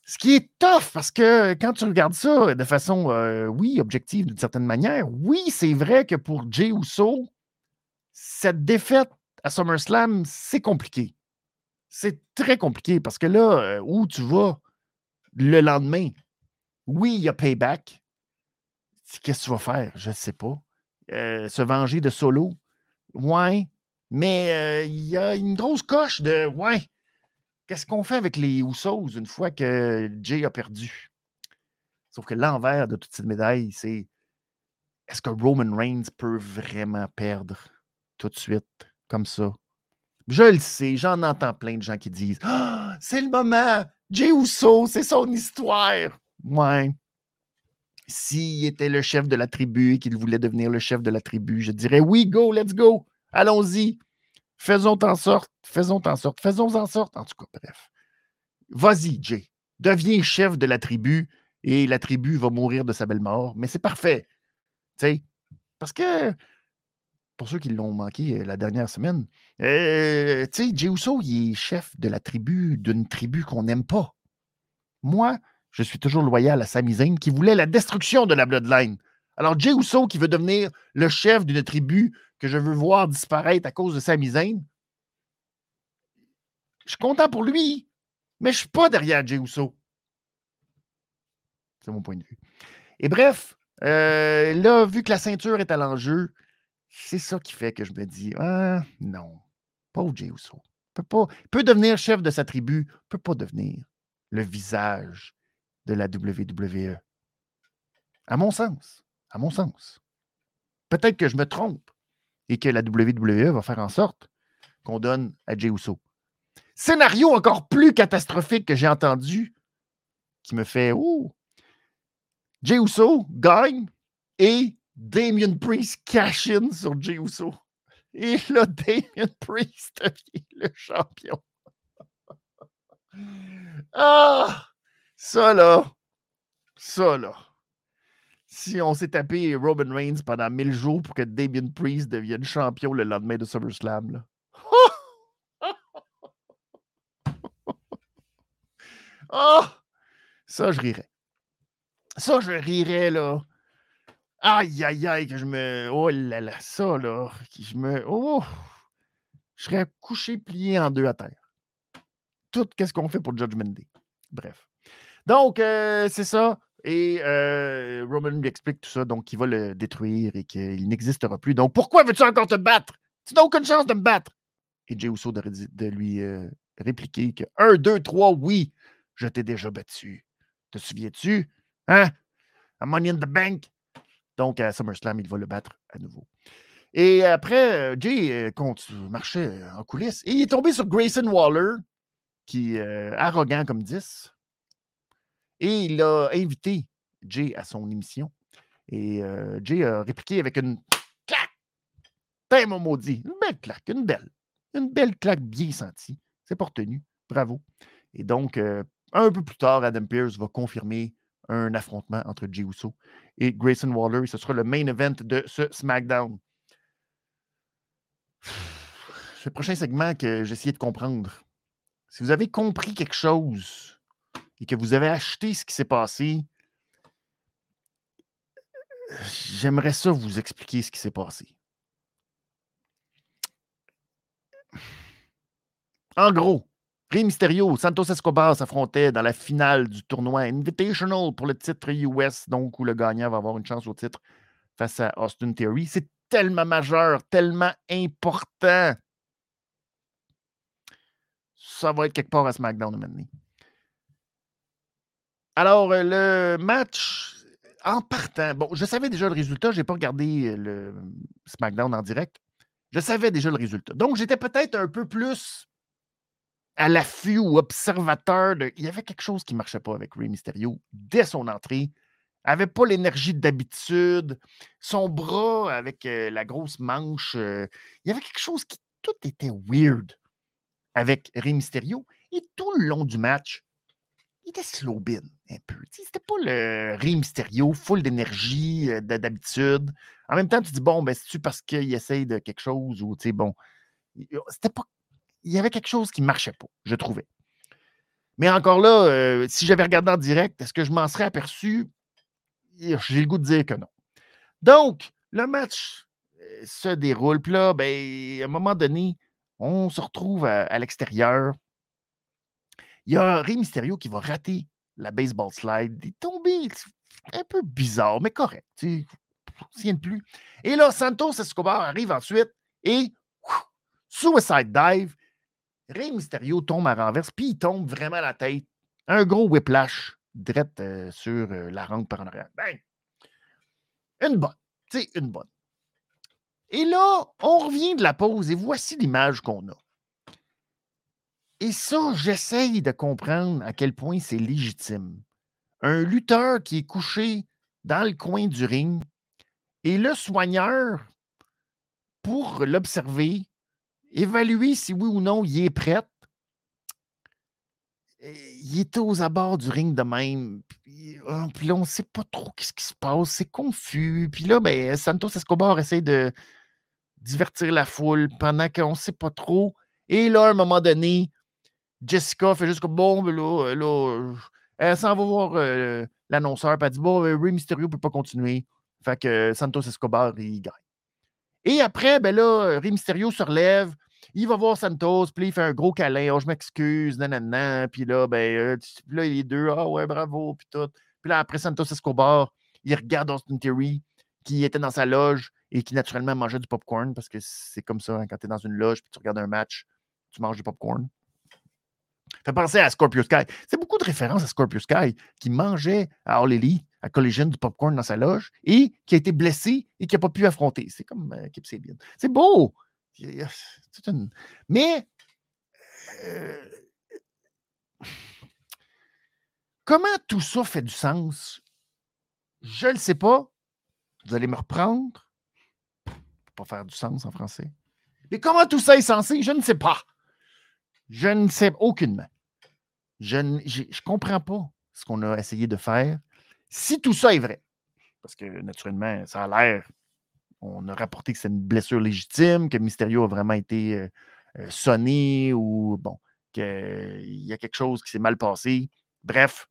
ce qui est tough, parce que quand tu regardes ça de façon, euh, oui, objective d'une certaine manière, oui, c'est vrai que pour Jay Uso, cette défaite à SummerSlam, c'est compliqué. C'est très compliqué parce que là, euh, où tu vas le lendemain, oui, il y a payback. Qu'est-ce que tu vas faire? Je ne sais pas. Euh, se venger de solo? Ouais. Mais il y a une grosse coche de ouais Qu'est-ce qu'on fait avec les Usos une fois que Jay a perdu? Sauf que l'envers de toute cette médaille, c'est est-ce que Roman Reigns peut vraiment perdre tout de suite, comme ça? Je le sais, j'en entends plein de gens qui disent ah, c'est le moment, Jay Uso, c'est son histoire. Ouais. S'il était le chef de la tribu et qu'il voulait devenir le chef de la tribu, je dirais oui, go, let's go, allons-y. Faisons en sorte, faisons en sorte, faisons en sorte. En tout cas, bref. Vas-y, Jay. Deviens chef de la tribu et la tribu va mourir de sa belle mort. Mais c'est parfait. Sais, parce que, pour ceux qui l'ont manqué euh, la dernière semaine, euh, tu sais, Jey Uso, il est chef de la tribu, d'une tribu qu'on n'aime pas. Moi, je suis toujours loyal à Sami Zayn qui voulait la destruction de la Bloodline. Alors, Jey Uso qui veut devenir le chef d'une tribu que je veux voir disparaître à cause de sa Zayn, je suis content pour lui, mais je ne suis pas derrière Jey Uso. C'est mon point de vue. Et bref, euh, là, vu que la ceinture est à l'enjeu, c'est ça qui fait que je me dis Ah, non, pas au Jey Uso. Peut pas, peut devenir chef de sa tribu, peut pas devenir le visage de la WWE. À mon sens. À mon sens. Peut-être que je me trompe et que la WWE va faire en sorte qu'on donne à Jey Uso. Scénario encore plus catastrophique que j'ai entendu qui me fait Ouh! Jey Uso gagne Et Damien Priest cash in sur Jey Uso. Et là, Damien Priest devient le champion. ah! Ça là, ça là. Si on s'est tapé Robin Reigns pendant 1000 jours pour que Damien Priest devienne champion le lendemain de SummerSlam, là. oh! Ça, je rirais. Ça, je rirais, là. Aïe, aïe, aïe, que je me. Oh là là, ça, là. Que je me. Oh! Je serais couché, plié en deux à terre. Tout, qu'est-ce qu'on fait pour Judgment Day? Bref. Donc, euh, c'est ça. Et euh, Roman lui explique tout ça, donc il va le détruire et qu'il n'existera plus. Donc, pourquoi veux-tu encore te battre? Tu n'as aucune chance de me battre. Et Jey Uso de, lui euh, répliquer que 1, 2, 3, oui, je t'ai déjà battu. Te souviens-tu? Hein? A Money in the Bank. Donc, à SummerSlam, il va le battre à nouveau. Et après, Jay marchait en coulisses et il est tombé sur Grayson Waller, qui est arrogant comme 10. Et il a invité Jay à son émission. Et Jay a répliqué avec une claque. T'es mon maudit. Une belle claque, une belle. Une belle claque bien sentie. C'est pas retenu. Bravo. Et donc, un peu plus tard, Adam Pearce va confirmer un affrontement entre Jey Uso et Grayson Waller. Ce sera le main event de ce SmackDown. Le prochain segment que j'essayais de comprendre. Si vous avez compris quelque chose et que vous avez acheté ce qui s'est passé, j'aimerais ça vous expliquer ce qui s'est passé. En gros, Rey Mysterio, Santos Escobar s'affrontait dans la finale du tournoi Invitational pour le titre US, donc où le gagnant va avoir une chance au titre face à Austin Theory. C'est tellement majeur, tellement important. Ça va être quelque part à SmackDown maintenant. Alors, euh, le match, en partant, bon, je savais déjà le résultat, je n'ai pas regardé euh, le SmackDown en direct. Je savais déjà le résultat. Donc, j'étais peut-être un peu plus à l'affût ou observateur. Il y avait quelque chose qui ne marchait pas avec Rey Mysterio dès son entrée. Il n'avait pas l'énergie d'habitude. Son bras avec euh, la grosse manche. Il y avait quelque chose qui tout était weird avec Rey Mysterio. Et tout le long du match, il était slow un peu. C'était pas le Rey Mysterio full d'énergie euh, d'habitude. En même temps, tu dis, bon, ben, c'est-tu parce qu'il essaye de quelque chose ou, tu sais, bon, c'était pas il y avait quelque chose qui marchait pas, je trouvais. Mais encore là, euh, si j'avais regardé en direct, est-ce que je m'en serais aperçu? J'ai le goût de dire que non. Donc, le match euh, se déroule. Puis là, ben, à un moment donné, on se retrouve à, l'extérieur. Il y a Rey Mysterio qui va rater la baseball slide. Il est tombé un peu bizarre, mais correct. Tu sais, plus. Et là, Santos Escobar arrive ensuite et suicide dive. Rey Mysterio tombe à renverse, puis il tombe vraiment à la tête. Un gros whiplash direct euh, sur euh, la rampe par en arrière. Une bonne. Tu sais, une bonne. Et là, on revient de la pause et voici l'image qu'on a. Et ça, j'essaye de comprendre à quel point c'est légitime. Un lutteur qui est couché dans le coin du ring et le soigneur, pour l'observer, évaluer si oui ou non il est prêt. Il est aux abords du ring de même. Puis, ah, là, on ne sait pas trop ce qui se passe. C'est confus. Puis là, ben, Santos Escobar essaie de divertir la foule pendant qu'on ne sait pas trop. Et là, à un moment donné, Jessica fait juste comme bon, ben là, là elle s'en va voir euh, l'annonceur. Puis elle dit bon, ben, Ray Mysterio ne peut pas continuer. Fait que Santos Escobar, il gagne. Et après, ben là, Ray Mysterio se relève, il va voir Santos, puis il fait un gros câlin. Oh, je m'excuse, nanana. Puis là, ben, euh, là, les deux, ah ouais, bravo, puis tout. Puis là, après Santos Escobar, il regarde Austin Theory, qui était dans sa loge et qui naturellement mangeait du popcorn, parce que c'est comme ça, hein, quand tu es dans une loge, puis tu regardes un match, tu manges du popcorn. Fait penser à Scorpio Sky. C'est beaucoup de références à Scorpio Sky, qui mangeait à All à Collision, du popcorn dans sa loge, et qui a été blessé et qui n'a pas pu affronter. C'est comme euh, Kip Sabian. C'est beau! Mais euh, comment tout ça fait du sens? Je ne le sais pas. Vous allez me reprendre? Pas faire du sens en français. Mais comment tout ça est censé? Je ne sais pas. Je ne sais aucunement. Je ne comprends pas ce qu'on a essayé de faire. Si tout ça est vrai, parce que naturellement, ça a l'air, on a rapporté que c'est une blessure légitime, que Mysterio a vraiment été euh, euh, sonné ou bon, qu'il y a quelque chose qui s'est mal passé. Bref,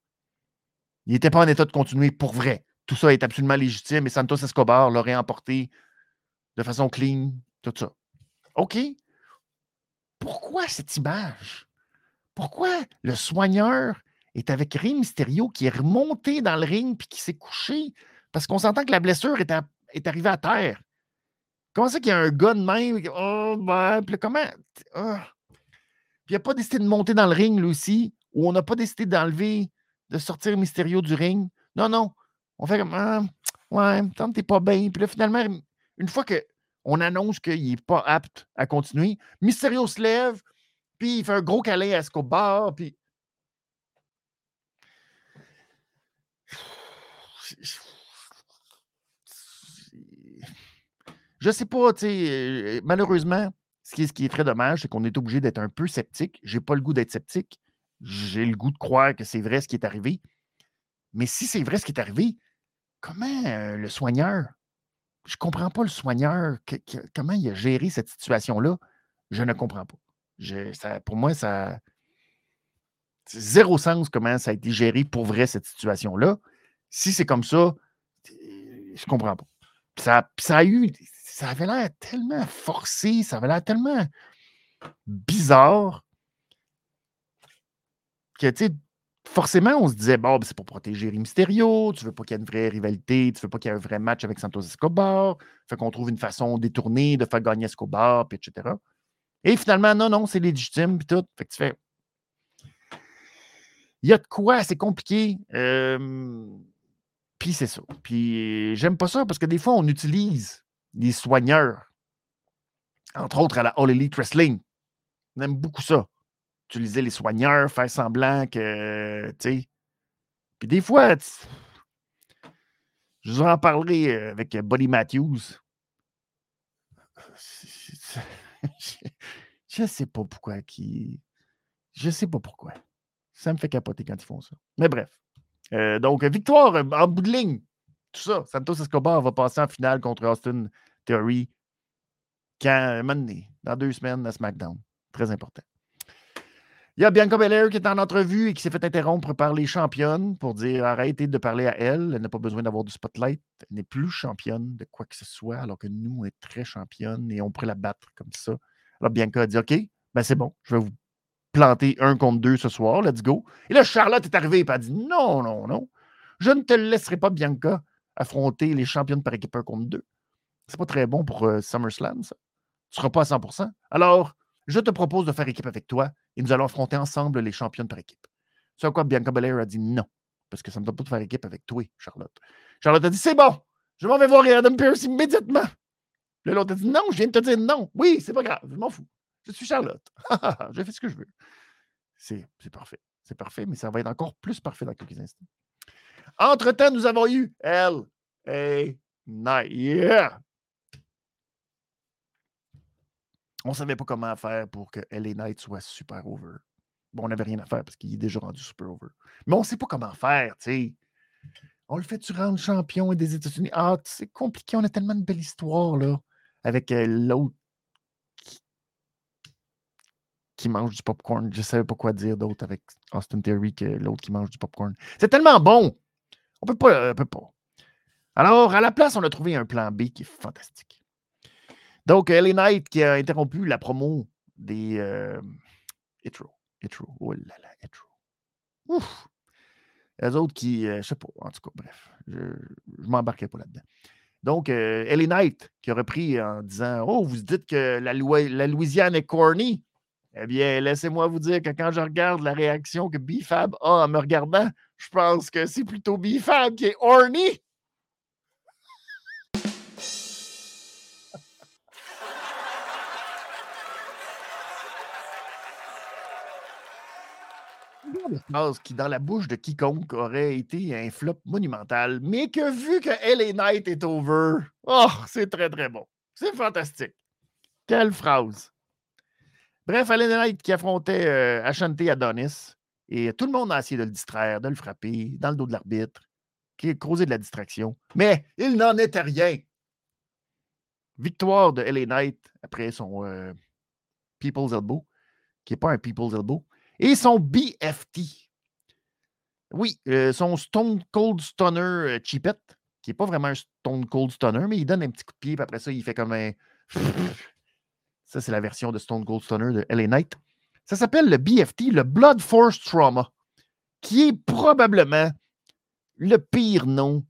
il n'était pas en état de continuer pour vrai. Tout ça est absolument légitime et Santos Escobar l'aurait emporté de façon clean, tout ça. OK? Pourquoi cette image? Pourquoi le soigneur est avec Rey Mysterio qui est remonté dans le ring puis qui s'est couché? Parce qu'on s'entend que la blessure est, arrivée à terre. Comment ça qu'il y a un gars de même? Oh, ben, comment? Ah. Puis il n'a pas décidé de monter dans le ring, lui aussi, ou on n'a pas décidé d'enlever, de sortir Mysterio du ring? Non, non. On fait comme, ah, ouais, tant t'es pas bien. Puis là, finalement, une fois qu'on annonce qu'il n'est pas apte à continuer, Mysterio se lève, puis il fait un gros câlin à Escobar, puis. Je sais pas, tu euh, malheureusement, ce qui, est, ce qui est très dommage, c'est qu'on est obligé d'être un peu sceptique. J'ai pas le goût d'être sceptique. J'ai le goût de croire que c'est vrai ce qui est arrivé. Mais si c'est vrai ce qui est arrivé, comment euh, le soigneur, je comprends pas le soigneur, comment il a géré cette situation-là, je ne comprends pas. Pour moi, ça. Zéro sens comment ça a été géré pour vrai, cette situation-là. Si c'est comme ça, je comprends pas. Ça, ça a eu ça avait l'air tellement forcé, ça avait l'air tellement bizarre que, tu sais, forcément, on se disait, bon, ben, c'est pour protéger Mysterio, tu veux pas qu'il y ait une vraie rivalité, tu veux pas qu'il y ait un vrai match avec Santos Escobar, fait qu'on trouve une façon détournée de faire gagner Escobar, puis etc. Et finalement, non, non, c'est légitime, puis tout. Fait que tu fais. Il y a de quoi, c'est compliqué. Puis c'est ça. Puis j'aime pas ça parce que des fois, on utilise les soigneurs, entre autres à la All Elite Wrestling. On aime beaucoup ça. Utiliser les soigneurs, faire semblant que, tu sais. Puis des fois, je vous en parlerai euh, avec Buddy Matthews. Je ne sais pas pourquoi qui. Je sais pas pourquoi. Ça me fait capoter quand ils font ça. Mais bref. Euh, donc, victoire euh, en bout de ligne tout ça. Santos Escobar va passer en finale contre Austin Theory quand, dans deux semaines à SmackDown. Très important. Il y a Bianca Belair qui est en entrevue et qui s'est fait interrompre par les championnes pour dire arrêtez de parler à elle. Elle n'a pas besoin d'avoir du spotlight. Elle n'est plus championne de quoi que ce soit, alors que nous, on est très championne et on pourrait la battre comme ça. Alors Bianca a dit OK, ben c'est bon, je vais vous planter un contre deux ce soir, let's go. Et là, Charlotte est arrivée et a dit non, non, non, je ne te laisserai pas, Bianca affronter les championnes par équipe 1 contre 2. C'est pas très bon pour euh, SummerSlam, ça. Tu ne seras pas à 100% Alors, je te propose de faire équipe avec toi et nous allons affronter ensemble les championnes par équipe. C'est quoi Bianca Belair a dit non, parce que ça ne me donne pas de faire équipe avec toi, Charlotte. Charlotte a dit c'est bon, je m'en vais voir Adam Pierce immédiatement. L'autre a dit non, je viens de te dire non. Oui, c'est pas grave, je m'en fous. Je suis Charlotte. J'ai fait ce que je veux. C'est parfait. C'est parfait, mais ça va être encore plus parfait dans quelques instants. Entre-temps, nous avons eu L.A. Knight. Yeah! On ne savait pas comment faire pour que L.A. Knight soit super over. Bon, on n'avait rien à faire parce qu'il est déjà rendu super over. Mais on ne sait pas comment faire, tu sais. On le fait-tu rendre champion des États-Unis? Ah, c'est compliqué, on a tellement de belles histoires, là, avec euh, l'autre qui mange du popcorn. Je ne savais pas quoi dire d'autre avec Austin Theory que l'autre qui mange du popcorn. C'est tellement bon! On peut pas, on peut pas. Alors, à la place, on a trouvé un plan B qui est fantastique. Donc, Ellie Knight qui a interrompu la promo des euh, Etro. Etro. Oh là là, Etro. Ouf! Les autres qui, euh, je sais pas, en tout cas, bref, je ne m'embarquais pas là-dedans. Donc, euh, Ellie Knight qui a repris en disant Oh, vous dites que la, la Louisiane est corny. Eh bien, laissez-moi vous dire que quand je regarde la réaction que Bifab a en me regardant, je pense que c'est plutôt Bifab qui est horny. De phrase qui, dans la bouche de quiconque, aurait été un flop monumental, mais que vu que LA Knight est over, oh, c'est très très bon. C'est fantastique. Quelle phrase. Bref, LA Knight qui affrontait euh, Adonis, et tout le monde a essayé de le distraire, de le frapper, dans le dos de l'arbitre, qui a causé de la distraction. Mais il n'en était rien. Victoire de LA Knight après son euh, People's Elbow, qui n'est pas un People's Elbow, et son BFT. Oui, euh, son Stone Cold Stunner euh, Cheapette, qui n'est pas vraiment un Stone Cold Stunner, mais il donne un petit coup de pied, puis après ça, il fait comme un. Ça, c'est la version de Stone Cold Stunner de LA Knight. Ça s'appelle le BFT, le Blood Force Trauma, qui est probablement le pire nom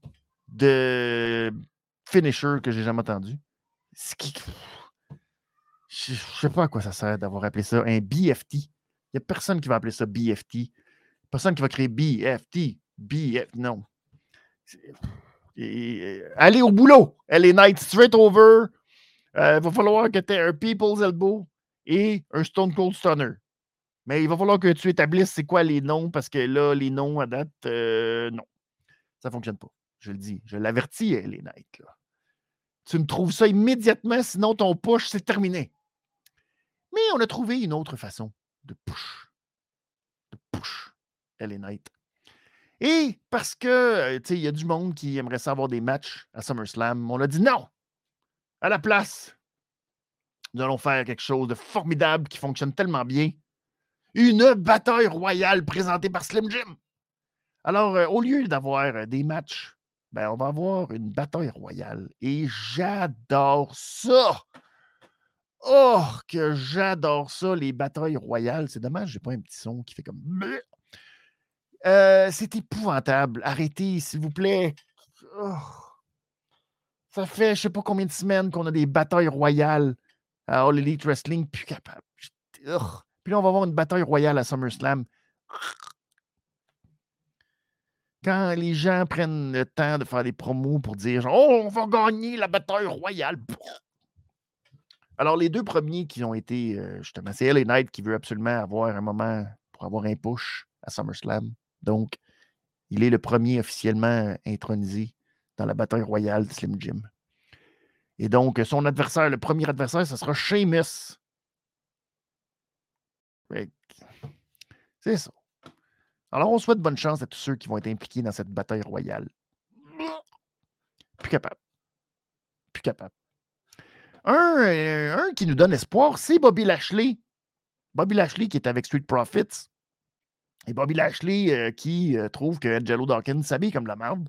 de finisher que j'ai jamais entendu. Je ne sais pas à quoi ça sert d'avoir appelé ça un BFT. N'y a personne qui va appeler ça BFT. Personne qui va créer BFT. BFT. Non. allez au boulot. Elle est night straight over. Il euh, va falloir que tu aies un People's Elbow et un Stone Cold Stunner. Mais il va falloir que tu établisses c'est quoi les noms, parce que là, les noms à date, euh, non. Ça ne fonctionne pas. Je le dis. Je l'avertis, les Night. Tu me trouves ça immédiatement, sinon ton push, c'est terminé. Mais on a trouvé une autre façon de push. De push LA Knight. Et parce que, euh, tu sais, il y a du monde qui aimerait savoir des matchs à SummerSlam, on a dit non. À la place, nous allons faire quelque chose de formidable qui fonctionne tellement bien une bataille royale présentée par Slim Jim. Alors, euh, au lieu d'avoir euh, des matchs, ben, on va avoir une bataille royale. Et j'adore ça! Oh, que j'adore ça, les batailles royales. C'est dommage, j'ai pas un petit son qui fait comme. Euh, c'est épouvantable. Arrêtez, s'il vous plaît. Oh. Ça fait je sais pas combien de semaines qu'on a des batailles royales à All Elite Wrestling. Plus capable. Puis là, on va avoir une bataille royale à SummerSlam. Quand les gens prennent le temps de faire des promos pour dire Oh, on va gagner la bataille royale. Alors, les deux premiers qui ont été, euh, justement, c'est LA Knight qui veut absolument avoir un moment pour avoir un push à SummerSlam. Donc, il est le premier officiellement intronisé dans la bataille royale de Slim Jim. Et donc, son adversaire, le premier adversaire, ce sera Sheamus. C'est ça. Alors, on souhaite bonne chance à tous ceux qui vont être impliqués dans cette bataille royale. Plus capable. Plus capable. Un, euh, un qui nous donne espoir, c'est Bobby Lashley. Bobby Lashley qui est avec Street Profits. Et Bobby Lashley euh, qui euh, trouve que Angelo Dawkins s'habille comme la merde.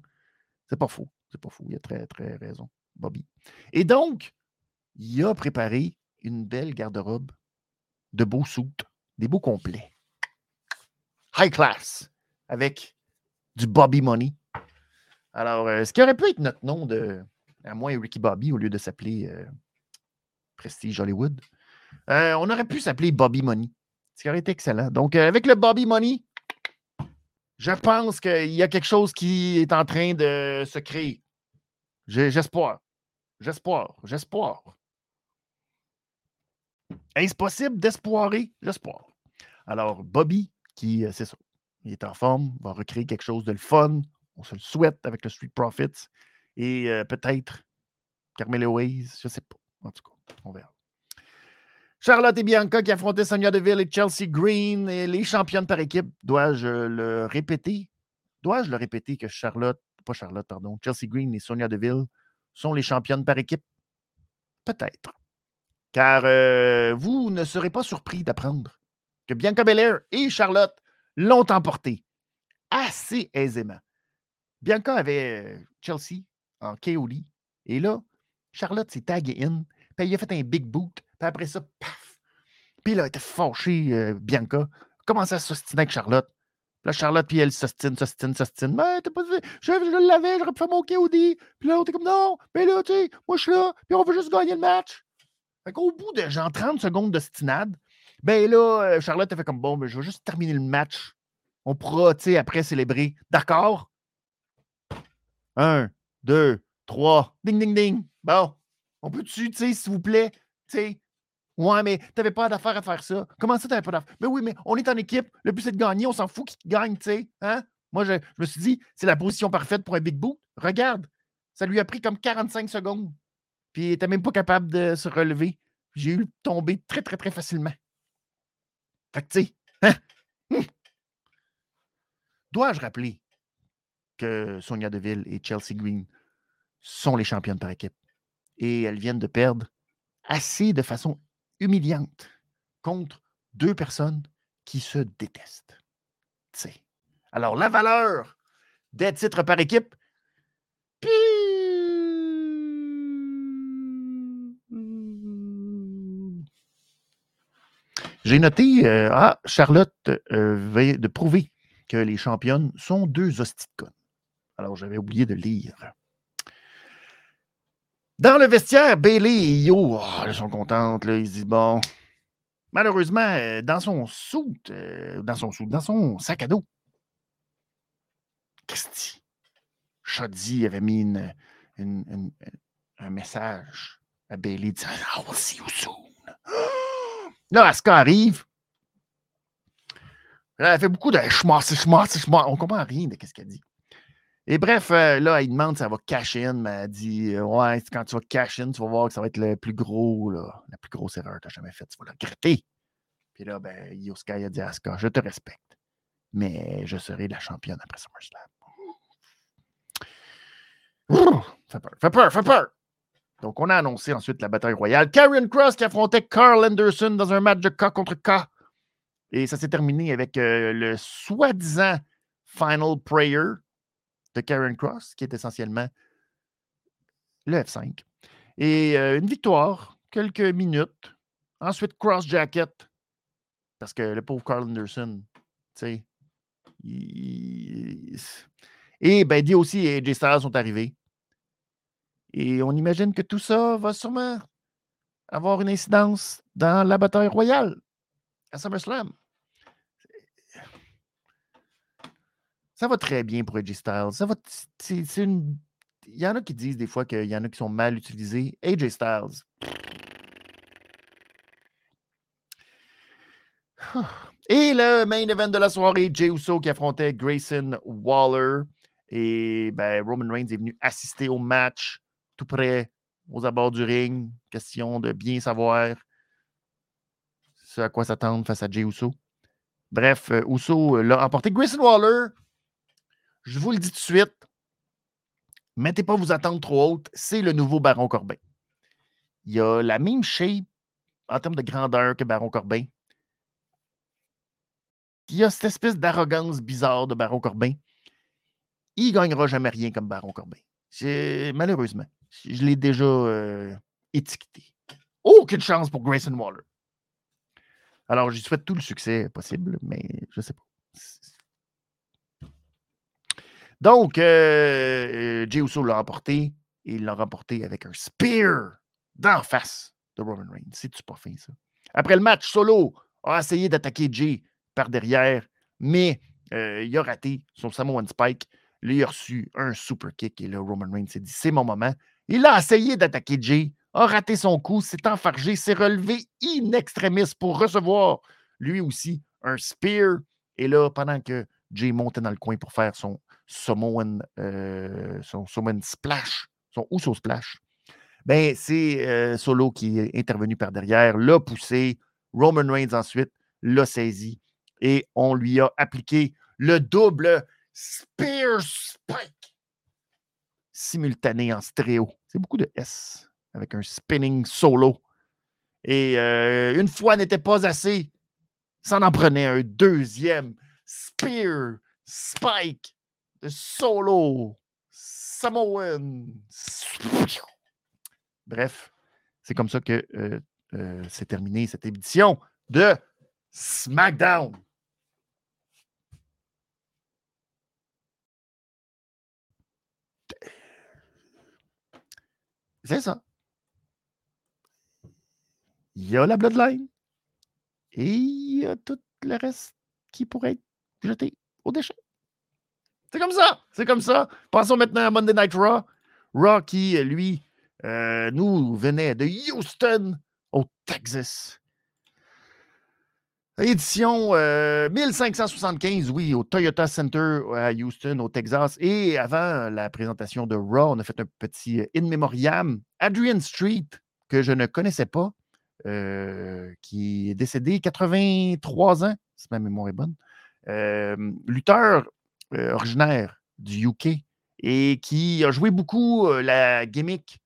C'est pas faux. C'est pas faux. Il a très, très raison, Bobby. Et donc, il a préparé une belle garde-robe de beaux soutes des beaux complets. High class, avec du Bobby Money. Alors, ce qui aurait pu être notre nom de, à moi et Ricky Bobby, au lieu de s'appeler Prestige Hollywood, euh, on aurait pu s'appeler Bobby Money. Ce qui aurait été excellent. Donc, avec le Bobby Money, je pense qu'il y a quelque chose qui est en train de se créer. J'espère. J'espère. J'espère. Est-ce possible d'espoirer l'espoir? Alors, Bobby, qui, euh, c'est ça, il est en forme, va recréer quelque chose de le fun. On se le souhaite avec le Street Profits. Et euh, peut-être Carmelo Ways, je ne sais pas. En tout cas, on verra. Charlotte et Bianca qui affrontaient Sonia Deville et Chelsea Green, et les championnes par équipe. Dois-je le répéter? Dois-je le répéter que Charlotte, pas Charlotte, pardon, Chelsea Green et Sonia Deville sont les championnes par équipe? Peut-être. Car euh, vous ne serez pas surpris d'apprendre que Bianca Belair et Charlotte l'ont emporté assez aisément. Bianca avait euh, Chelsea en KOD. Et là, Charlotte s'est taguée in. Puis il a fait un big boot. Puis après ça, paf. Puis là, elle était fâchée, euh, Bianca. Commençait à s'ostiner avec Charlotte. Puis là, Charlotte, puis elle s'ostine, s'ostine, s'ostine. Mais t'as pas dit, je, je l'avais, j'aurais pu faire mon KOD. Puis là, était comme, non, mais là, tu sais, moi, je suis là, puis on veut juste gagner le match. Fait qu'au bout de genre 30 secondes de stinade, ben là, euh, Charlotte a fait comme bon, ben, je vais juste terminer le match. On pourra, tu sais, après célébrer. D'accord? Un, deux, trois. Ding, ding, ding. Bon. On peut-tu, tu sais, s'il vous plaît, tu sais, Ouais, mais tu n'avais pas d'affaire à faire ça. Comment ça, tu n'avais pas d'affaire? Mais oui, mais on est en équipe. Le but, c'est de gagner. On s'en fout qui gagne, tu sais. Hein? Moi, je, me suis dit, c'est la position parfaite pour un big boot. Regarde, ça lui a pris comme 45 secondes. Puis il n'était même pas capable de se relever. J'ai eu tomber très, très, très facilement. Fait que, tu sais, hein? hum. dois-je rappeler que Sonia Deville et Chelsea Green sont les championnes par équipe? Et elles viennent de perdre assez de façon humiliante contre deux personnes qui se détestent. Alors, la valeur des titres par équipe, J'ai noté, euh, ah, Charlotte euh, de prouver que les championnes sont deux hosties Alors, j'avais oublié de lire. Dans le vestiaire, Bailey et Yo, oh, sont contentes. Là, ils disent bon. Malheureusement, euh, dans son soute, dans son soute, dans son sac à dos, Christy, Shoddy avait mis un message à Bailey disant I will see you soon. Là, Asuka arrive. elle fait beaucoup de schmass, schmass, schmass. On comprend rien de ce qu'elle dit. Et bref, euh, là, il demande si elle va cash in, mais elle dit euh, Ouais, quand tu vas cash in, tu vas voir que ça va être le plus gros, là, la plus grosse erreur que tu as jamais faite. Tu vas la regretter. Puis là, ben, Yosuke a dit à Asuka Je te respecte, mais je serai la championne après SummerSlam. Fait peur, fait peur, fait peur. Donc, on a annoncé ensuite la bataille royale. Karen Cross qui affrontait Carl Anderson dans un match de K contre K. Et ça s'est terminé avec euh, le soi-disant Final Prayer de Karen Cross, qui est essentiellement le F5. Et euh, une victoire, quelques minutes. Ensuite, Cross Jacket, parce que le pauvre Carl Anderson, tu sais. Et ben, aussi et AJ Styles sont arrivés. Et on imagine que tout ça va sûrement avoir une incidence dans la bataille royale à SummerSlam. Ça va très bien pour AJ Styles. Ça va, Il y en a qui disent des fois qu'il y en a qui sont mal utilisés. AJ Styles. Et le main event de la soirée, Jey Uso qui affrontait Grayson Waller. Et ben, Roman Reigns est venu assister au match tout près, aux abords du ring. Question de bien savoir ce à quoi s'attendre face à Jey Uso. Bref, euh, Uso euh, l'a emporté. Grayson Waller, je vous le dis tout de suite, mettez pas vos attentes trop hautes, c'est le nouveau Baron Corbin. Il a la même shape en termes de grandeur que Baron Corbin. Il a cette espèce d'arrogance bizarre de Baron Corbin. Il ne gagnera jamais rien comme Baron Corbin. Malheureusement. Je l'ai déjà euh, étiqueté. Aucune chance pour Grayson Waller. Alors, je souhaite tout le succès possible, mais je ne sais pas. Donc, euh, euh, Jey Uso l'a remporté et il l'a remporté avec un spear d'en face de Roman Reigns. C'est-tu pas fin, ça? Après le match, Solo a essayé d'attaquer Jay par derrière, mais il a raté son Samoan Spike. il a reçu un super kick et là, Roman Reigns s'est dit c'est mon moment. Il a essayé d'attaquer Jay, a raté son coup, s'est enfargé, s'est relevé in extremis pour recevoir lui aussi un spear. Et là, pendant que Jay montait dans le coin pour faire son Samoan, euh, Splash, son Uso Splash, ben, c'est euh, Solo qui est intervenu par derrière, l'a poussé. Roman Reigns ensuite l'a saisi et on lui a appliqué le double Spear Spike simultané en stéréo. C'est beaucoup de S avec un spinning solo. Et euh, une fois n'était pas assez, ça en prenait un deuxième. Spear, Spike, solo, Samoan. Bref, c'est comme ça que euh, euh, c'est terminé cette édition de SmackDown. C'est ça. Il y a la Bloodline et y a tout le reste qui pourrait être jeté au déchet. C'est comme ça. C'est comme ça. Passons maintenant à Monday Night Raw. Raw qui, lui, euh, nous venait de Houston au Texas. Édition 1575, euh, oui, au Toyota Center à Houston, au Texas. Et avant la présentation de Raw, on a fait un petit euh, in memoriam. Adrian Street, que je ne connaissais pas, euh, qui est décédé 83 ans, si ma mémoire est bonne. lutteur originaire du UK et qui a joué beaucoup la gimmick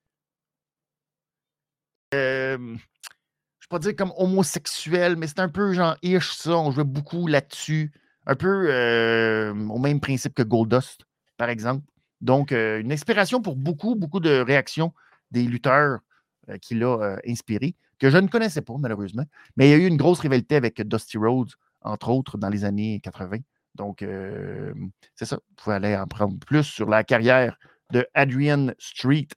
pas dire comme homosexuel, mais c'est un peu genre ish, ça. On jouait beaucoup là-dessus. Un peu euh, au même principe que Goldust, par exemple. Donc, euh, une inspiration pour beaucoup, beaucoup de réactions des lutteurs euh, qu'il a inspirés, que je ne connaissais pas, malheureusement. Mais il y a eu une grosse rivalité avec Dusty Rhodes, entre autres, dans les années 80. Donc, c'est ça. Vous pouvez aller en prendre plus sur la carrière de Adrian Street.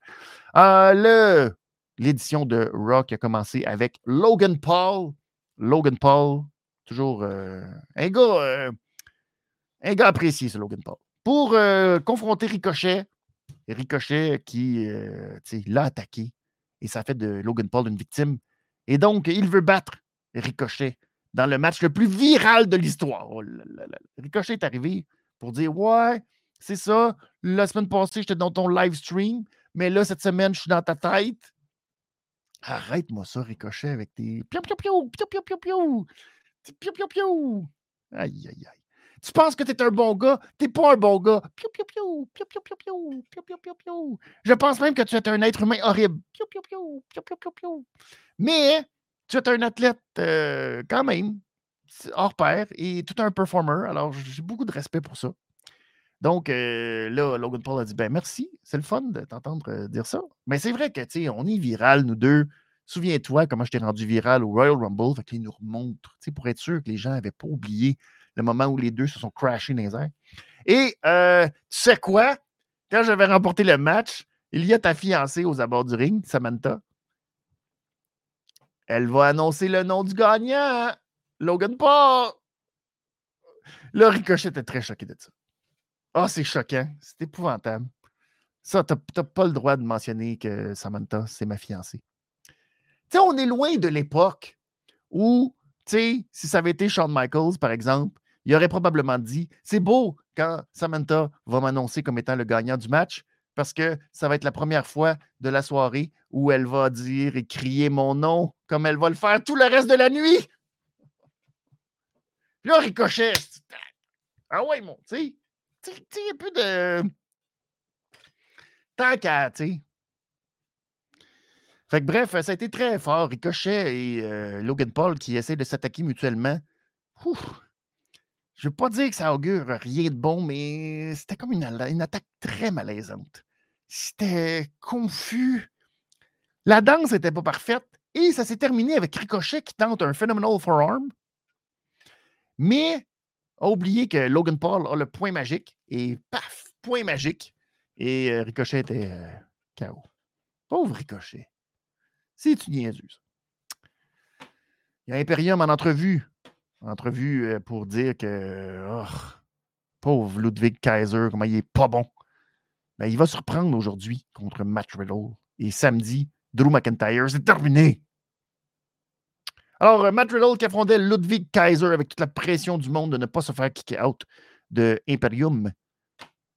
le l'édition de Rock a commencé avec Logan Paul. Logan Paul, toujours un gars un gars apprécié, ce Logan Paul. Pour confronter Ricochet, Ricochet qui l'a attaqué et ça fait de Logan Paul une victime. Et donc, il veut battre Ricochet dans le match le plus viral de l'histoire. Oh Ricochet est arrivé pour dire Ouais, c'est ça, la semaine passée, j'étais dans ton live stream, mais là, cette semaine, je suis dans ta tête. Arrête-moi ça, Ricochet, avec tes piou piou piou, piou piou piou piou, piou piou. Aïe, aïe, aïe. Tu penses que tu es un bon gars? T'es pas un bon gars. Piou piou piou, piou piou piou piou, piou piou piou piou. Je pense même que tu es un être humain horrible. Piou piou piou, piou piou piou piou. Mais tu es un athlète euh, quand même hors pair et tout un performer. Alors j'ai beaucoup de respect pour ça. Donc, euh, là, Logan Paul a dit Ben merci, c'est le fun de t'entendre euh, dire ça. Mais c'est vrai que, tu sais, on est viral, nous deux. Souviens-toi comment je t'ai rendu viral au Royal Rumble. Fait qu'il nous remontre, tu sais, pour être sûr que les gens n'avaient pas oublié le moment où les deux se sont crashés dans les airs. Et tu sais quoi? Quand j'avais remporté le match, il y a ta fiancée aux abords du ring, Samantha. Elle va annoncer le nom du gagnant, Logan Paul. Là, Ricochet était très choqué de ça. Ah, c'est choquant. C'est épouvantable. Ça, tu n'as pas le droit de mentionner que Samantha, c'est ma fiancée. Tu sais, on est loin de l'époque où, tu sais, si ça avait été Shawn Michaels, par exemple, il aurait probablement dit C'est beau quand Samantha va m'annoncer comme étant le gagnant du match, parce que ça va être la première fois de la soirée où elle va dire et crier mon nom comme elle va le faire tout le reste de la nuit. Là, Ricochet, ah ouais, mon, tu sais, tu sais, un peu de. Tant qu'à, tu sais. Fait que bref, ça a été très fort. Ricochet et euh, Logan Paul qui essaient de s'attaquer mutuellement. Je ne veux pas dire que ça augure rien de bon, mais c'était comme une, attaque très malaisante. C'était confus. La danse n'était pas parfaite. Et ça s'est terminé avec Ricochet qui tente un phenomenal forearm. Mais a oublié que Logan Paul a le point magique et paf, point magique. Et euh, Ricochet était euh, KO. Pauvre Ricochet. C'est une niaiseuse. Il y a Imperium en entrevue. En entrevue euh, pour dire que oh, pauvre Ludwig Kaiser, comment il est pas bon. Ben, il va se reprendre aujourd'hui contre Matt Riddle. Et samedi, Drew McIntyre, c'est terminé. Alors, Matt Riddle qui affrontait Ludwig Kaiser avec toute la pression du monde de ne pas se faire kicker out de Imperium.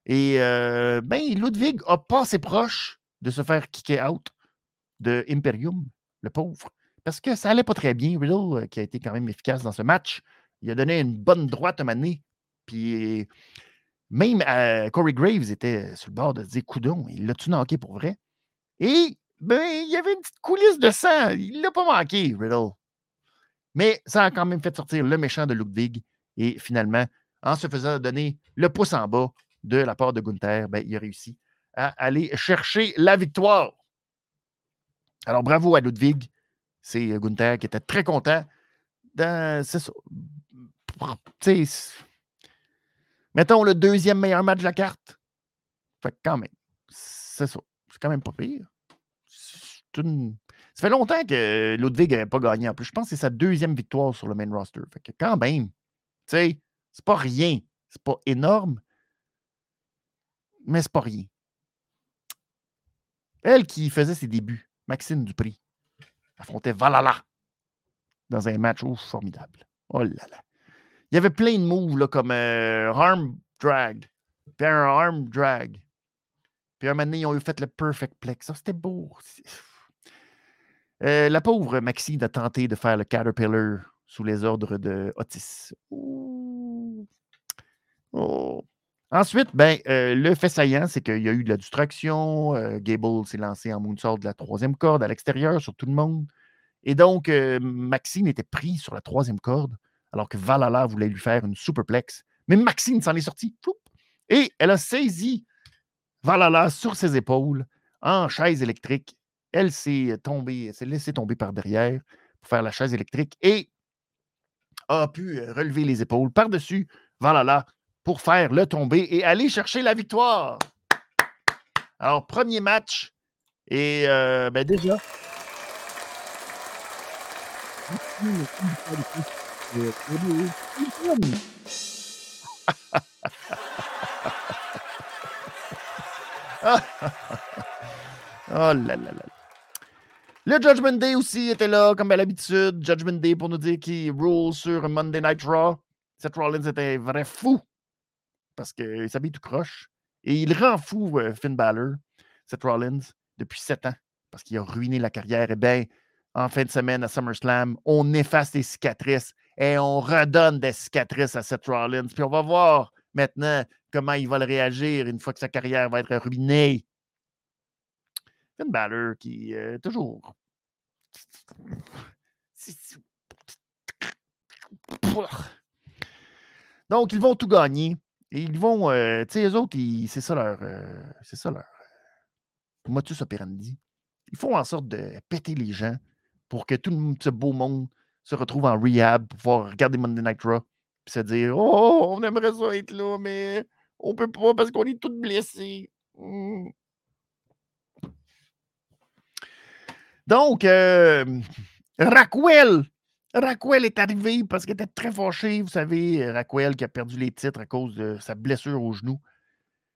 Et euh, ben, Ludwig a pas assez proche de se faire kicker out de Imperium, le pauvre. Parce que ça allait pas très bien. Riddle, euh, qui a été quand même efficace dans ce match, il a donné une bonne droite à Mané. Puis même Corey Graves était sur le bord de se dire Coudon, il l'a-tu manqué pour vrai? Et ben, il y avait une petite coulisse de sang. Il l'a pas manqué, Riddle. Mais ça a quand même fait sortir le méchant de Ludwig. Et finalement, en se faisant donner le pouce en bas de la part de Gunther, ben, il a réussi à aller chercher la victoire. Alors, bravo à Ludwig. C'est euh, Gunther qui était très content. C'est ça. mettons le deuxième meilleur match de la carte. Fait quand même, c'est ça. C'est quand même pas pire. Ça fait longtemps que Ludwig n'avait pas gagné en plus. Je pense que c'est sa deuxième victoire sur le main roster. Fait que quand même, c'est pas rien. C'est pas énorme, mais c'est pas rien. Elle qui faisait ses débuts, Maxime Dupri, affrontait Valhalla dans un match formidable. Oh là là. Il y avait plein de moves là, comme euh, arm drag, puis un arm drag. Puis un moment donné, ils ont eu fait le perfect plex. Ça, c'était beau. Euh, la pauvre Maxine a tenté de faire le Caterpillar sous les ordres de Otis. Oh. Ensuite, ben, euh, le fait saillant, c'est qu'il y a eu de la distraction. Gable s'est lancé en moonsault de la troisième corde à l'extérieur sur tout le monde. Et donc, Maxine était pris sur la troisième corde alors que Valhalla voulait lui faire une superplex. Mais Maxine s'en est sortie. Et elle a saisi Valhalla sur ses épaules en chaise électrique. Elle s'est tombée, s'est laissée tomber par derrière pour faire la chaise électrique et a pu euh, relever les épaules par-dessus Valhalla pour faire le tomber et aller chercher la victoire. Alors, premier match. Et euh, ben déjà, oh là là là. Le Judgment Day aussi était là, comme à l'habitude. Judgment Day pour nous dire qu'il roule sur Monday Night Raw. Seth Rollins était vrai fou parce qu'il s'habille tout croche. Et il rend fou euh, Finn Balor, Seth Rollins, depuis sept ans parce qu'il a ruiné la carrière. Eh bien, en fin de semaine à SummerSlam, on efface les cicatrices et on redonne des cicatrices à Seth Rollins. Puis on va voir maintenant comment il va le réagir une fois que sa carrière va être ruinée. Finn Balor qui est toujours. Donc, ils vont tout gagner. Et ils vont. Euh, tu sais, eux autres, c'est ça leur. Euh, c'est ça leur. Euh, motus operandi. Ils font en sorte de péter les gens pour que tout ce beau monde se retrouve en rehab pour pouvoir regarder Monday Night Raw et se dire Oh, on aimerait ça être là, mais on peut pas parce qu'on est tous blessés. Mmh. Donc, euh. Raquel est arrivé parce qu'elle était très fâchée. Vous savez, Raquel qui a perdu les titres à cause de sa blessure au genou.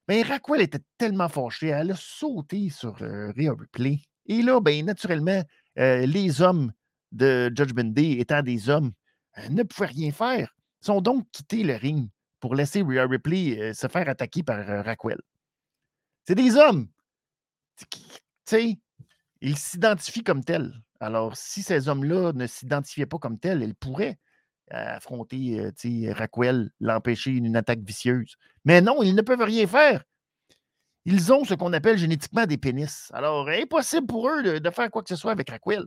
Mais ben, Raquel était tellement fâchée, elle a sauté sur euh, Rhea Replay. Et là, ben, naturellement, euh, les hommes de Judgment Day, étant des hommes, euh, ne pouvaient rien faire. Ils sont donc quittés le ring pour laisser Rhea Ripley euh, se faire attaquer par Raquel. C'est des hommes. Tu sais, ils s'identifient comme tels. Alors, si ces hommes-là ne s'identifiaient pas comme tels, ils pourraient affronter Raquel, l'empêcher d'une attaque vicieuse. Mais non, ils ne peuvent rien faire. Ils ont ce qu'on appelle génétiquement des pénis. Alors, impossible pour eux de, faire quoi que ce soit avec Raquel.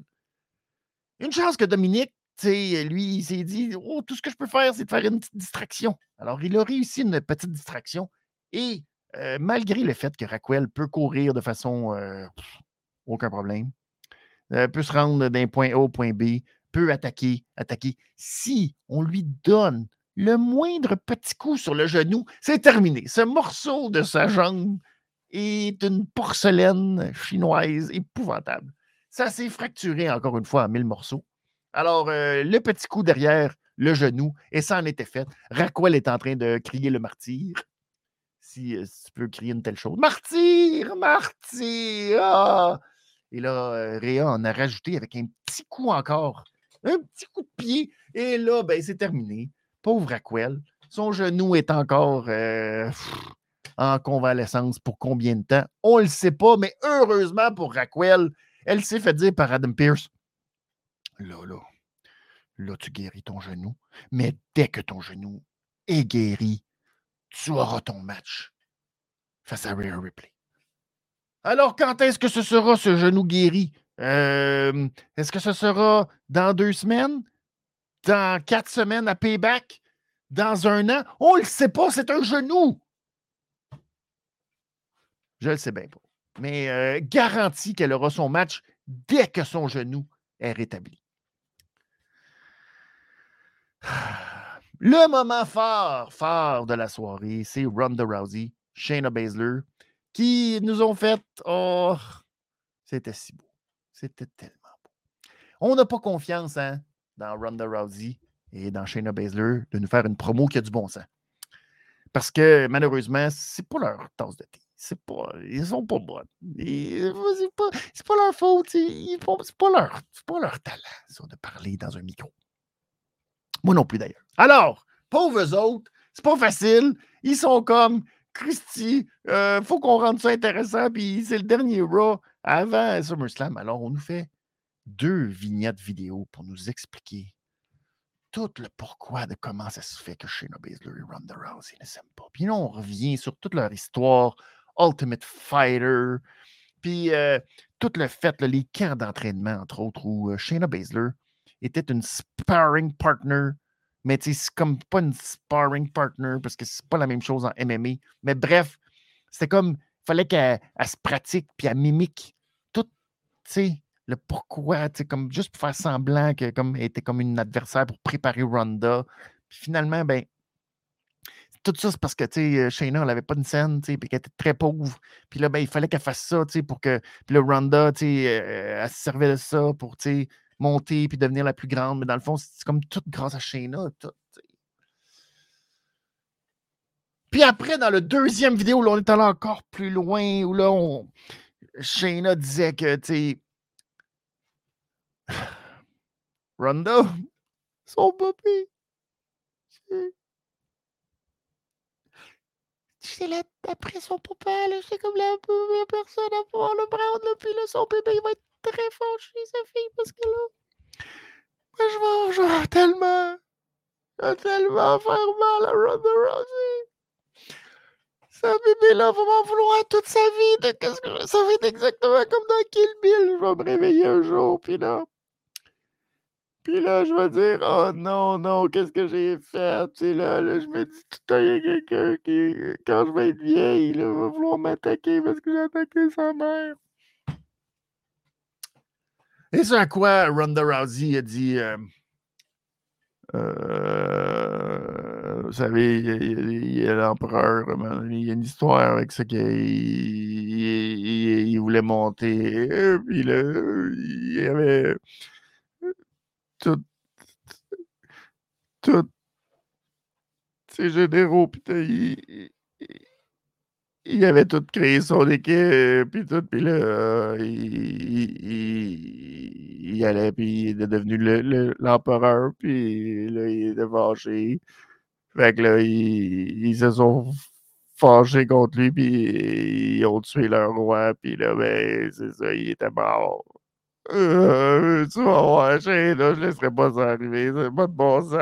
Une chance que Dominique, lui, il s'est dit Oh, tout ce que je peux faire, c'est de faire une petite distraction. Alors, il a réussi une petite distraction. Et euh, malgré le fait que Raquel peut courir de façon euh, aucun problème, euh, peut se rendre d'un point A au point B, peut attaquer, attaquer. Si on lui donne le moindre petit coup sur le genou, c'est terminé. Ce morceau de sa jambe est une porcelaine chinoise épouvantable. Ça s'est fracturé encore une fois en mille morceaux. Alors, euh, le petit coup derrière le genou, et ça en était fait. Raquel est en train de crier le martyr. Si, euh, tu peux crier une telle chose. Martyr! Martyr! Ah! Et là, euh, Réa en a rajouté avec un petit coup encore. Un petit coup de pied. Et là, ben, c'est terminé. Pauvre Raquel. Son genou est encore en convalescence pour combien de temps? On ne le sait pas, mais heureusement pour Raquel, elle s'est fait dire par Adam Pierce Là, là, là, tu guéris ton genou, mais dès que ton genou est guéri, tu auras ton match face à Rhea Ripley. Alors, quand est-ce que ce sera ce genou guéri? Euh, est-ce que ce sera dans deux semaines? Dans quatre semaines à payback? Dans un an? On ne le sait pas, c'est un genou. Je le sais bien pas. Mais euh, garantie qu'elle aura son match dès que son genou est rétabli. Le moment fort, fort de la soirée, c'est Ronda Rousey, Shayna Baszler, qui nous ont fait. Oh, c'était si beau. C'était tellement beau. On n'a pas confiance hein, dans Ronda Rousey et dans Shayna Baszler de nous faire une promo qui a du bon sens. Parce que malheureusement, c'est pas leur tasse de thé c'est pas, ils sont pas bonnes. C'est pas, pas, leur faute. C'est pas, pas leur talent, ça, de parler dans un micro. Moi non plus, d'ailleurs. Alors, pauvres autres, c'est pas facile. Ils sont comme Christy, euh, faut qu'on rende ça intéressant. Puis c'est le dernier Raw avant SummerSlam. Alors, on nous fait deux vignettes vidéo pour nous expliquer tout le pourquoi de comment ça se fait que Shayna Baszler et Ronda Rousey ne s'aiment pas. Puis là, on revient sur toute leur histoire, Ultimate Fighter, puis euh, tout le fait, les camps d'entraînement, entre autres, où euh, Shayna Baszler était une sparring partner, mais c'est comme pas une sparring partner parce que c'est pas la même chose en MMA. Mais bref, c'était comme, il fallait qu'elle se pratique, puis elle mimique tout, tu sais, le pourquoi, tu sais, comme juste pour faire semblant que comme était comme une adversaire pour préparer Ronda. Puis finalement, ben, tout ça, c'est parce que, tu sais, Shayna, elle n'avait pas de scène, tu sais, puis qu'elle était très pauvre. Puis là, ben, il fallait qu'elle fasse ça, tu sais, pour que. Puis le Ronda, tu sais, elle se servait de ça pour, tu sais, monter puis devenir la plus grande. Mais dans le fond, c'est comme tout grâce à Shayna. Puis après, dans le deuxième vidéo, là, on est allé encore plus loin, où là, on... Shayna disait que, tu sais, Ronda, son papy. C'est là, après son papa, c'est comme la première personne à voir le brown, là, puis là, son bébé, il va être très fâché, sa fille, parce que là, moi, je vais, je tellement, je vais tellement faire mal à Ronda Rousey. Sa bébé-là va m'en vouloir toute sa vie de qu'est-ce que ça va être exactement comme dans Kill Bill. Je vais me réveiller un jour, puis là, puis là, je vais dire: «Oh non, non, qu'est-ce que j'ai fait?» Tu sais, là là, je me dis tout «Il y a quelqu'un qui, quand je vais être vieille, là, va vouloir m'attaquer parce que j'ai attaqué sa mère». Et c'est à quoi Ronda Rousey a dit, euh, euh, vous savez, il y a l'empereur, il y a une histoire avec ça qu'il il voulait monter, puis là, il y avait tout ces généraux, puis il, il, avait tout créé son équipe, puis tout, puis là, il, il, allait, puis il est devenu l'empereur, le, puis là, il est fâché. Fait que là, ils, se sont fâchés contre lui, puis ils ont tué leur roi, puis là, ben, c'est ça, il était mort. Euh, tu vas voir, je là, je laisserai pas ça arriver. C'est pas de bon sens.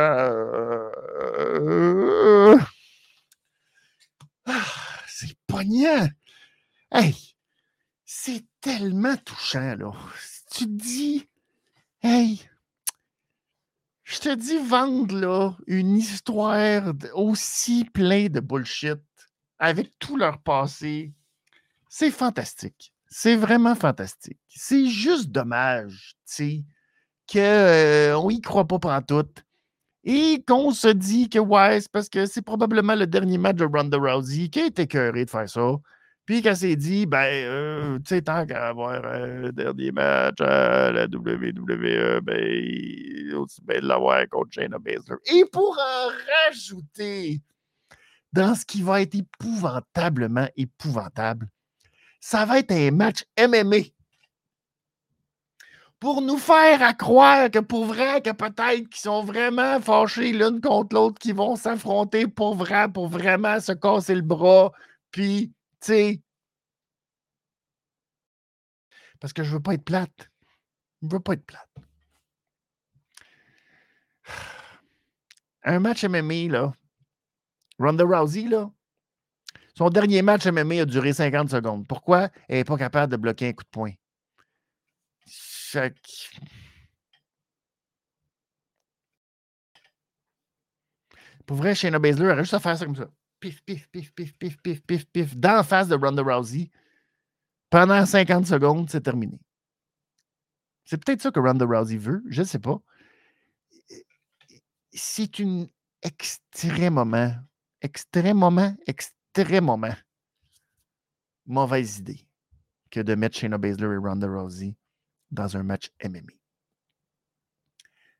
Euh, ah, c'est poignant. Hey, c'est tellement touchant, là. tu te dis, hey, je te dis vendre, là, une histoire aussi pleine de bullshit avec tout leur passé, c'est fantastique. C'est vraiment fantastique. C'est juste dommage, tu sais, qu'on euh, y croit pas pendant tout. Et qu'on se dit que, ouais, parce que c'est probablement le dernier match de Ronda Rousey qui a été cœuré de faire ça. Puis qu'elle s'est dit, ben, euh, tu sais, tant qu'à avoir un dernier match à la WWE, ben, aussi bien de l'avoir contre Shayna Baszler. Et pour en rajouter dans ce qui va être épouvantablement épouvantable, ça va être un match MMA. Pour nous faire croire que pour vrai, que peut-être qu'ils sont vraiment fâchés l'une contre l'autre, qu'ils vont s'affronter pour vrai, pour vraiment se casser le bras. Puis, tu sais. Parce que je veux pas être plate. Je veux pas être plate. Un match MMA, là. Ronda Rousey, là, son dernier match MMA a duré 50 secondes. Pourquoi? Elle n'est pas capable de bloquer un coup de poing? Pour vrai, Shayna Baszler aurait juste à faire ça comme ça. Pif, pif, pif, pif, pif, pif, pif, pif, dans face de Ronda Rousey. Pendant 50 secondes, c'est terminé. C'est peut-être ça que Ronda Rousey veut, je ne sais pas. C'est un extrêmement, extrêmement, extrêmement très moment mauvaise idée que de mettre Shayna Baszler et Ronda Rousey dans un match MMA.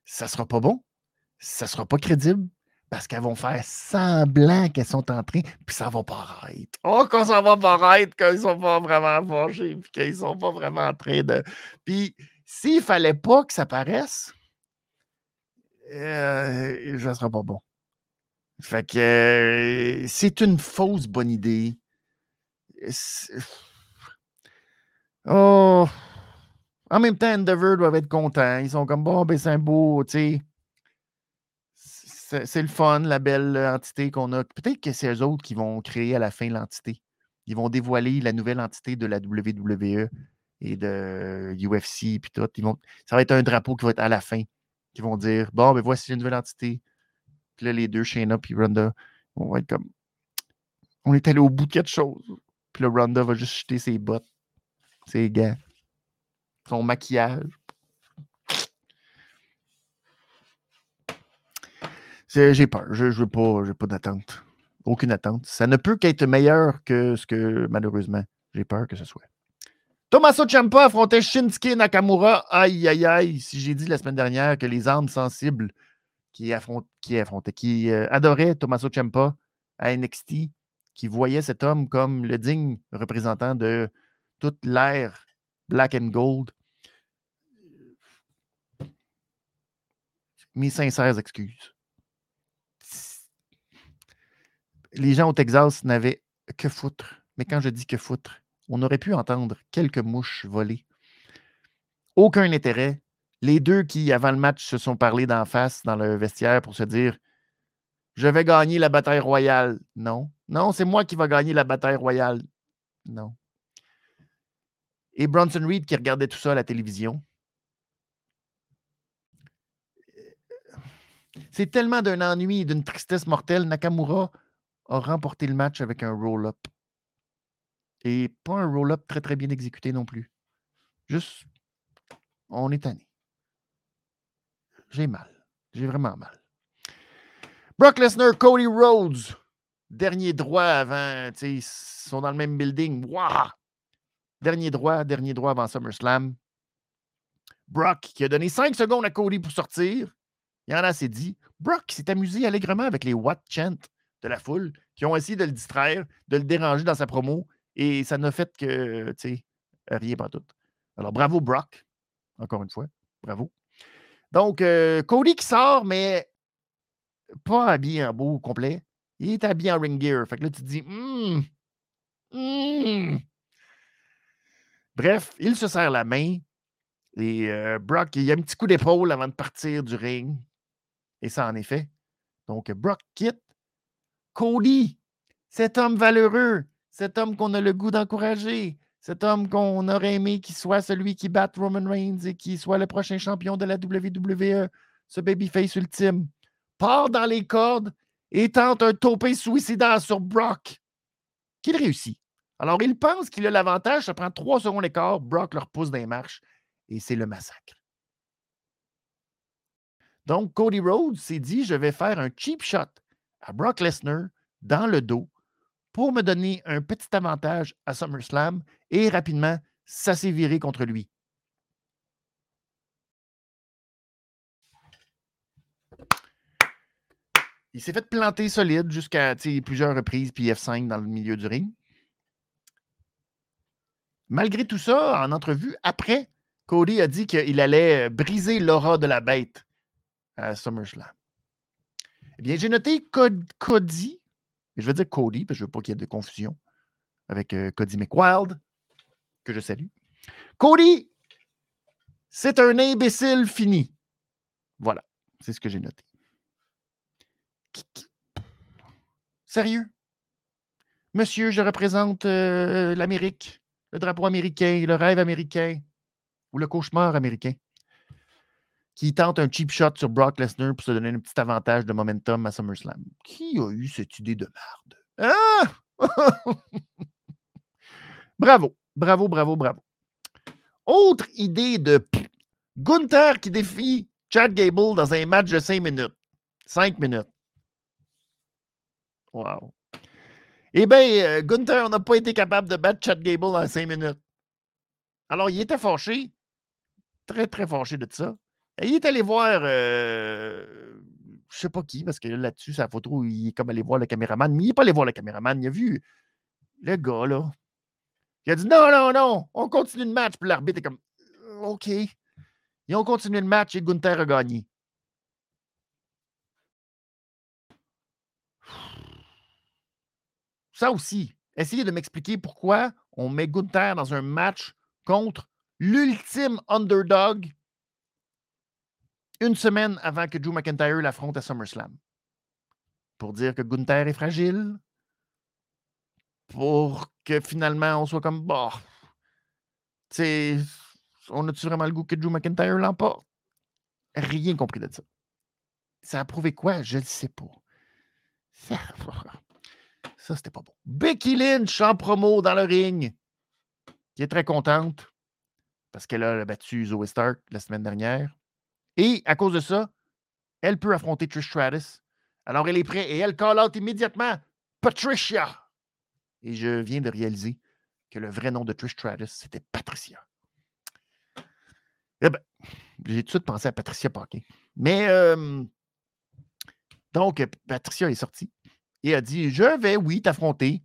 Ça ne sera pas bon, ça ne sera pas crédible, parce qu'elles vont faire semblant qu'elles sont en train, puis ça va paraître. Oh, quand ça va paraître, qu'ils ne sont pas vraiment fâchés, puis qu'ils ne sont pas vraiment en train de. Puis s'il ne fallait pas que ça paraisse, euh, ça ne sera pas bon. Fait que euh, c'est une fausse bonne idée. Oh! En même temps, Endeavor doivent être contents. Ils sont comme bon, ben c'est un beau, tu sais c'est le fun, la belle entité qu'on a. Peut-être que c'est eux autres qui vont créer à la fin l'entité. Ils vont dévoiler la nouvelle entité de la WWE et de UFC puis tout. Ça va être un drapeau qui va être à la fin. Qui vont dire Bon, ben voici la nouvelle entité. Puis là, les deux, Shayna et Ronda, on va être comme On est allé au bout de quelque chose. Puis là, Ronda va juste jeter ses bottes, ses gants, son maquillage. J'ai peur. Je n'ai pas, pas d'attente. Aucune attente. Ça ne peut qu'être meilleur que ce que, malheureusement, j'ai peur que ce soit. Tommaso Ciampa affrontait Shinsuke Nakamura. Aïe, aïe, aïe. Si j'ai dit la semaine dernière que les âmes sensibles qui, qui, affrontaient, qui euh, adoraient Tommaso Ciampa à NXT, qui voyaient cet homme comme le digne représentant de toute l'ère black and gold, mes sincères excuses les gens au Texas n'avaient que foutre. Mais quand je dis que foutre, on aurait pu entendre quelques mouches voler. Aucun intérêt. Les deux qui, avant le match, se sont parlé d'en face dans le vestiaire pour se dire Je vais gagner la bataille royale. Non. Non, c'est moi qui vais gagner la bataille royale. Non. Et Bronson Reed qui regardait tout ça à la télévision. C'est tellement d'un ennui et d'une tristesse mortelle. Nakamura a remporté le match avec un roll-up. Et pas un roll-up très, très bien exécuté non plus. Juste, on est tanné. J'ai mal. J'ai vraiment mal. Brock Lesnar, Cody Rhodes. Dernier droit avant, ils sont dans le même building. Waouh! Dernier droit, dernier droit avant SummerSlam. Brock qui a donné 5 secondes à Cody pour sortir. Il y en a assez dit. Brock s'est amusé allègrement avec les What Chant de la foule qui ont essayé de le distraire, de le déranger dans sa promo, et ça n'a fait que, tu rien pas tout. Alors, bravo Brock, encore une fois, bravo. Donc, euh, Cody qui sort, mais pas habillé en beau complet. Il est habillé en ring gear. Fait que là, tu dis, hum, hum. Bref, il se serre la main. Et euh, Brock, il y a un petit coup d'épaule avant de partir du ring. Et ça en est fait. Donc, Brock quitte. Cody, cet homme valeureux, cet homme qu'on a le goût d'encourager, cet homme qu'on aurait aimé qu'il soit celui qui batte Roman Reigns et qui soit le prochain champion de la WWE, ce babyface ultime, part dans les cordes et tente un topé suicidaire sur Brock, qu'il réussit. Alors, il pense qu'il a l'avantage, ça prend trois secondes d'écart, Brock leur pousse les marches et c'est le massacre. Donc, Cody Rhodes s'est dit je vais faire un cheap shot à Brock Lesnar dans le dos pour me donner un petit avantage à SummerSlam et rapidement, ça s'est viré contre lui. Il s'est fait planter solide jusqu'à plusieurs reprises, puis F5 dans le milieu du ring. Malgré tout ça, en entrevue, après, Cody a dit qu'il allait briser l'aura de la bête à SummerSlam. Eh bien, j'ai noté Cody, je vais dire Cody, parce que je ne veux pas qu'il y ait de confusion avec euh, Cody McWild, que je salue. Cody, c'est un imbécile fini. Voilà, c'est ce que j'ai noté. Sérieux? Monsieur, je représente euh, l'Amérique, le drapeau américain, le rêve américain ou le cauchemar américain qui tente un cheap shot sur Brock Lesnar pour se donner un petit avantage de momentum à SummerSlam. Qui a eu cette idée de merde? Ah! bravo, bravo, bravo, bravo. Autre idée de Gunther qui défie Chad Gable dans un match de 5 minutes. 5 minutes. Wow. Eh bien, euh, Gunther n'a pas été capable de battre Chad Gable en 5 minutes. Alors, il était fâché. Très, très fâché de ça. Il est allé voir euh, je sais pas qui, parce que là-dessus, la photo il est comme allé voir le caméraman, mais il n'est pas allé voir le caméraman. Il a vu le gars, là. Il a dit non, non, non, on continue le match. Puis l'arbitre est comme OK. Ils ont continué le match et Gunther a gagné. Ça aussi, essayez de m'expliquer pourquoi on met Gunther dans un match contre l'ultime underdog une semaine avant que Drew McIntyre l'affronte à SummerSlam. Pour dire que Gunther est fragile. Pour que finalement on soit comme, bah, tu on a-tu vraiment le goût que Drew McIntyre l'emporte? Rien compris de ça. Ça a prouvé quoi? Je ne sais pas. Ça, ça c'était pas bon. Becky Lynch en promo dans le ring, qui est très contente parce qu'elle a battu Zoe Stark la semaine dernière. Et à cause de ça, elle peut affronter Trish Stratus. Alors elle est prête et elle call out immédiatement Patricia. Et je viens de réaliser que le vrai nom de Trish Stratus, c'était Patricia. Eh ben, j'ai tout de suite pensé à Patricia Paquin. Mais donc, Patricia est sortie et a dit Je vais, oui, t'affronter.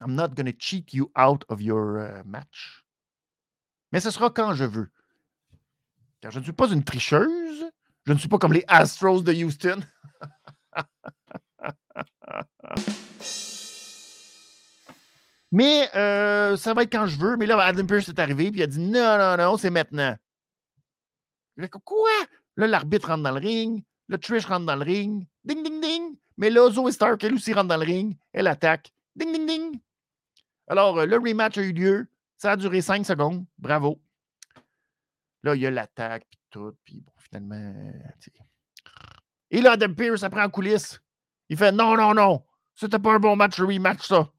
I'm not going to cheat you out of your uh, match. Mais ce sera quand je veux. Je ne suis pas une tricheuse. Je ne suis pas comme les Astros de Houston. Mais euh, ça va être quand je veux. Mais là, Adam Pierce est arrivé et il a dit non, non, non, c'est maintenant. Quoi? Là, l'arbitre rentre dans le ring. Le Trish rentre dans le ring. Ding, ding, ding. Mais là, Zoe Stark, elle aussi rentre dans le ring. Elle attaque. Ding, ding, ding. Alors, euh, le rematch a eu lieu. Ça a duré cinq secondes. Bravo. Là, il y a l'attaque, puis tout. Puis bon, finalement. Et là, Adam Pierce, après en coulisses, il fait non, non, non. C'était pas un bon match, rematch, ça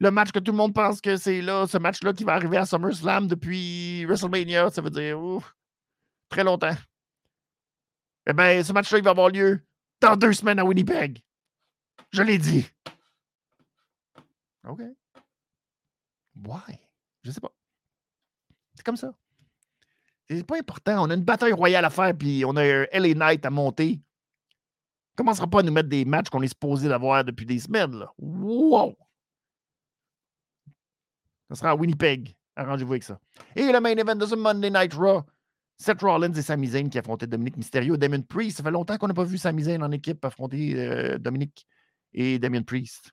le match que tout le monde pense que c'est là, ce match-là qui va arriver à SummerSlam depuis WrestleMania, ça veut dire très longtemps. Eh bien, ce match-là, il va avoir lieu dans deux semaines à Winnipeg. Je l'ai dit. OK. Why? Je sais pas. C'est comme ça. C'est pas important. On a une bataille royale à faire, puis on a un LA Knight à monter. On commencera pas à nous mettre des matchs qu'on est supposé d'avoir depuis des semaines. Là. Wow! Ça sera à Winnipeg. Arrangez-vous avec ça. Et le main event de ce Monday Night Raw. Seth Rollins et Sami Zayn qui affrontaient Dominique Mysterio et Damien Priest. Ça fait longtemps qu'on n'a pas vu Sami Zayn en équipe affronter euh, Dominique et Damien Priest.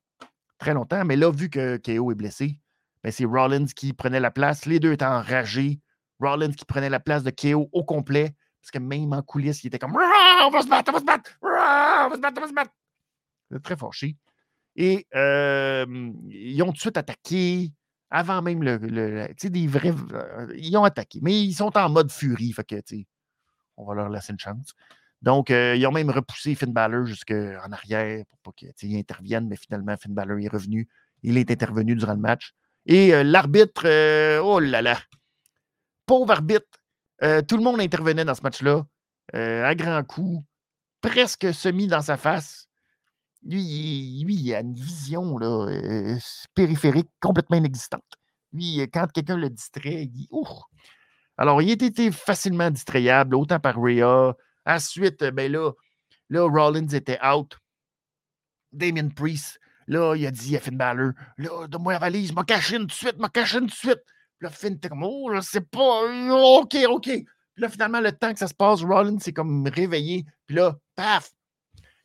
Très longtemps. Mais là, vu que KO est blessé, ben c'est Rollins qui prenait la place. Les deux étaient enragés. Rollins qui prenait la place de KO au complet. Parce que même en coulisses, il était comme On va se battre, on va se battre, on va se battre, on va se battre. Très fâché. Et ils ont tout de suite attaqué avant même le. tu sais, des vrais. Euh, ils ont attaqué, mais ils sont en mode furie. Fait que, tu on va leur laisser une chance. Donc, euh, ils ont même repoussé Finn Balor jusqu'en arrière pour pas qu'ils interviennent, mais finalement, Finn Balor est revenu. Il est intervenu durant le match. Et euh, l'arbitre, oh là là, pauvre arbitre, tout le monde intervenait dans ce match-là, à grands coups, presque semi dans sa face. Lui, il, a une vision là, euh, périphérique complètement inexistante. Lui, euh, quand quelqu'un le distrait, il dit Ouf! Alors, il était facilement distrayable, autant par Rhea. Ensuite, ben là, là, Rollins était out. Damien Priest, là, il a dit à Finn Balor Là, donne-moi la valise, m'a caché une de suite, m'a caché une de suite. Là, Finn était comme Oh, je sais pas, OK, OK. Puis là, finalement, le temps que ça se passe, Rollins s'est comme réveillé. Puis là, paf,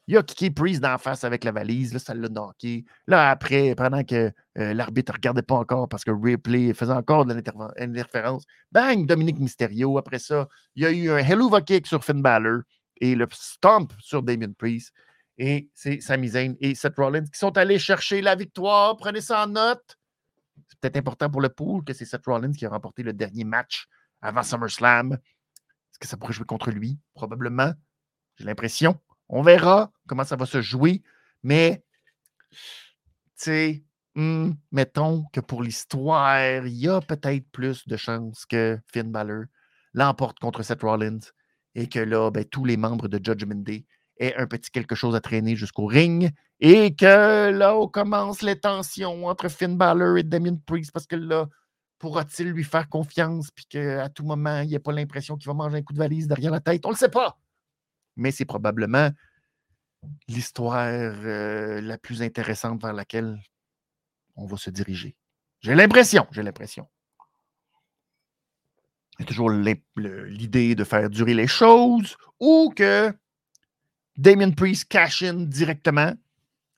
il a kické Priest d'en face avec la valise. Là, ça l'a knocké. Là, après, pendant que euh, l'arbitre ne regardait pas encore parce que Ripley faisait encore de l'interférence, bang, Dominique Mysterio. Après ça, il y a eu un Helluva Kick sur Finn Balor et le Stomp sur Damien Priest. Et c'est Sami Zayn et Seth Rollins qui sont allés chercher la victoire. Prenez ça en note. C'est peut-être important pour le pool que c'est Seth Rollins qui a remporté le dernier match avant SummerSlam. Est-ce que ça pourrait jouer contre lui? Probablement. J'ai l'impression. On verra comment ça va se jouer, mais, tu sais, hmm, mettons que pour l'histoire, il y a peut-être plus de chances que Finn Balor l'emporte contre Seth Rollins et que là, ben, tous les membres de Judgment Day aient un petit quelque chose à traîner jusqu'au ring et que là, on commence les tensions entre Finn Balor et Damien Priest parce que là, pourra-t-il lui faire confiance puis qu'à tout moment, il n'y a pas l'impression qu'il va manger un coup de valise derrière la tête? On ne le sait pas. mais c'est probablement l'histoire euh, la plus intéressante vers laquelle on va se diriger. J'ai l'impression, j'ai l'impression. Il y a toujours l'idée de faire durer les choses ou que Damien Priest cash in directement.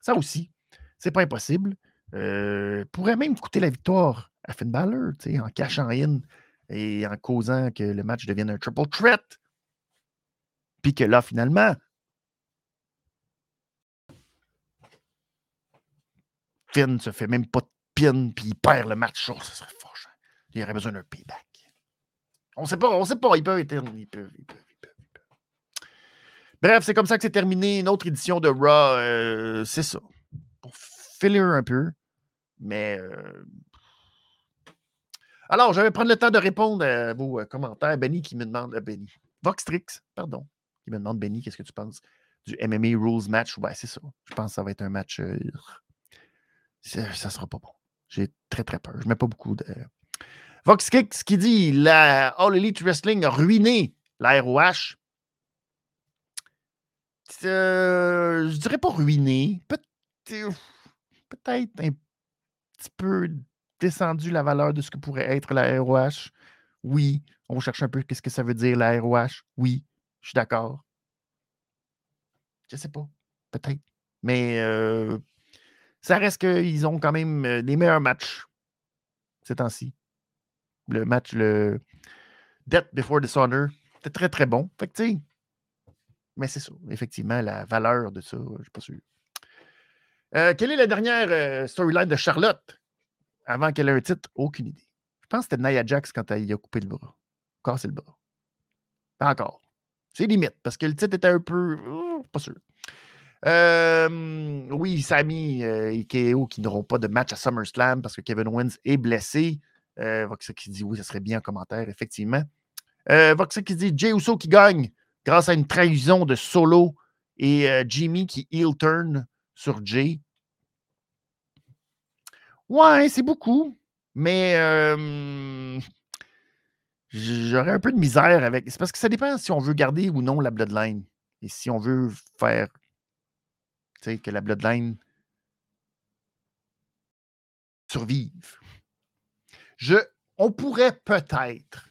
Ça aussi, c'est pas impossible. Euh, pourrait même coûter la victoire à Finn Balor, en cachant in et en causant que le match devienne un triple threat. Puis que là, finalement, Finn se fait même pas de pin, puis il perd le match. Oh, ça serait fort. Il aurait besoin d'un payback. On ne sait pas, on sait pas. Il peut, il peut, il peut, il peut, Bref, c'est comme ça que c'est terminé. Une autre édition de Raw. Euh, c'est ça. Pour filer un peu. Mais. Euh, alors, je vais prendre le temps de répondre à vos euh, commentaires. Benny qui me demande. Benny. Voxtrix, pardon. Qui me demande, Benny, qu'est-ce que tu penses du MMA Rules match? Ouais, c'est ça. Je pense que ça va être un match. ça ne sera pas bon. J'ai très, très peur. Je mets pas beaucoup de. Voxtrix qui dit la All Elite Wrestling a ruiné la ROH. Euh, je dirais pas ruiné. Peut-être un petit peu descendu la valeur de ce que pourrait être la ROH. Oui. On cherche un peu qu'est-ce que ça veut dire la ROH. Oui. Je suis d'accord. Je sais pas. Peut-être. Mais euh, ça reste qu'ils ont quand même euh, des meilleurs matchs ces temps-ci. Le match, le Death Before Dishonor, c'était très très bon. Fait que tu sais, mais c'est ça, effectivement, la valeur de ça, je ne suis pas sûr. Euh, quelle est la dernière euh, storyline de Charlotte avant qu'elle ait un titre? Aucune idée. Je pense que c'était Nia Jax quand elle a coupé le bras. Cassé le bras. Pas encore. C'est limite, parce que le titre était un peu. Oh, pas sûr. Euh, oui, Sami et KO qui n'auront pas de match à SummerSlam parce que Kevin Owens est blessé. Voxa qui dit oui, ça serait bien en commentaire, effectivement. Voxa qui dit Jay Uso qui gagne grâce à une trahison de Solo et euh, Jimmy qui heel turn sur Jay. Ouais, c'est beaucoup, mais euh, j'aurais un peu de misère avec. C'est parce que ça dépend si on veut garder ou non la Bloodline. Et si on veut faire que la Bloodline survive. Je, on pourrait peut-être,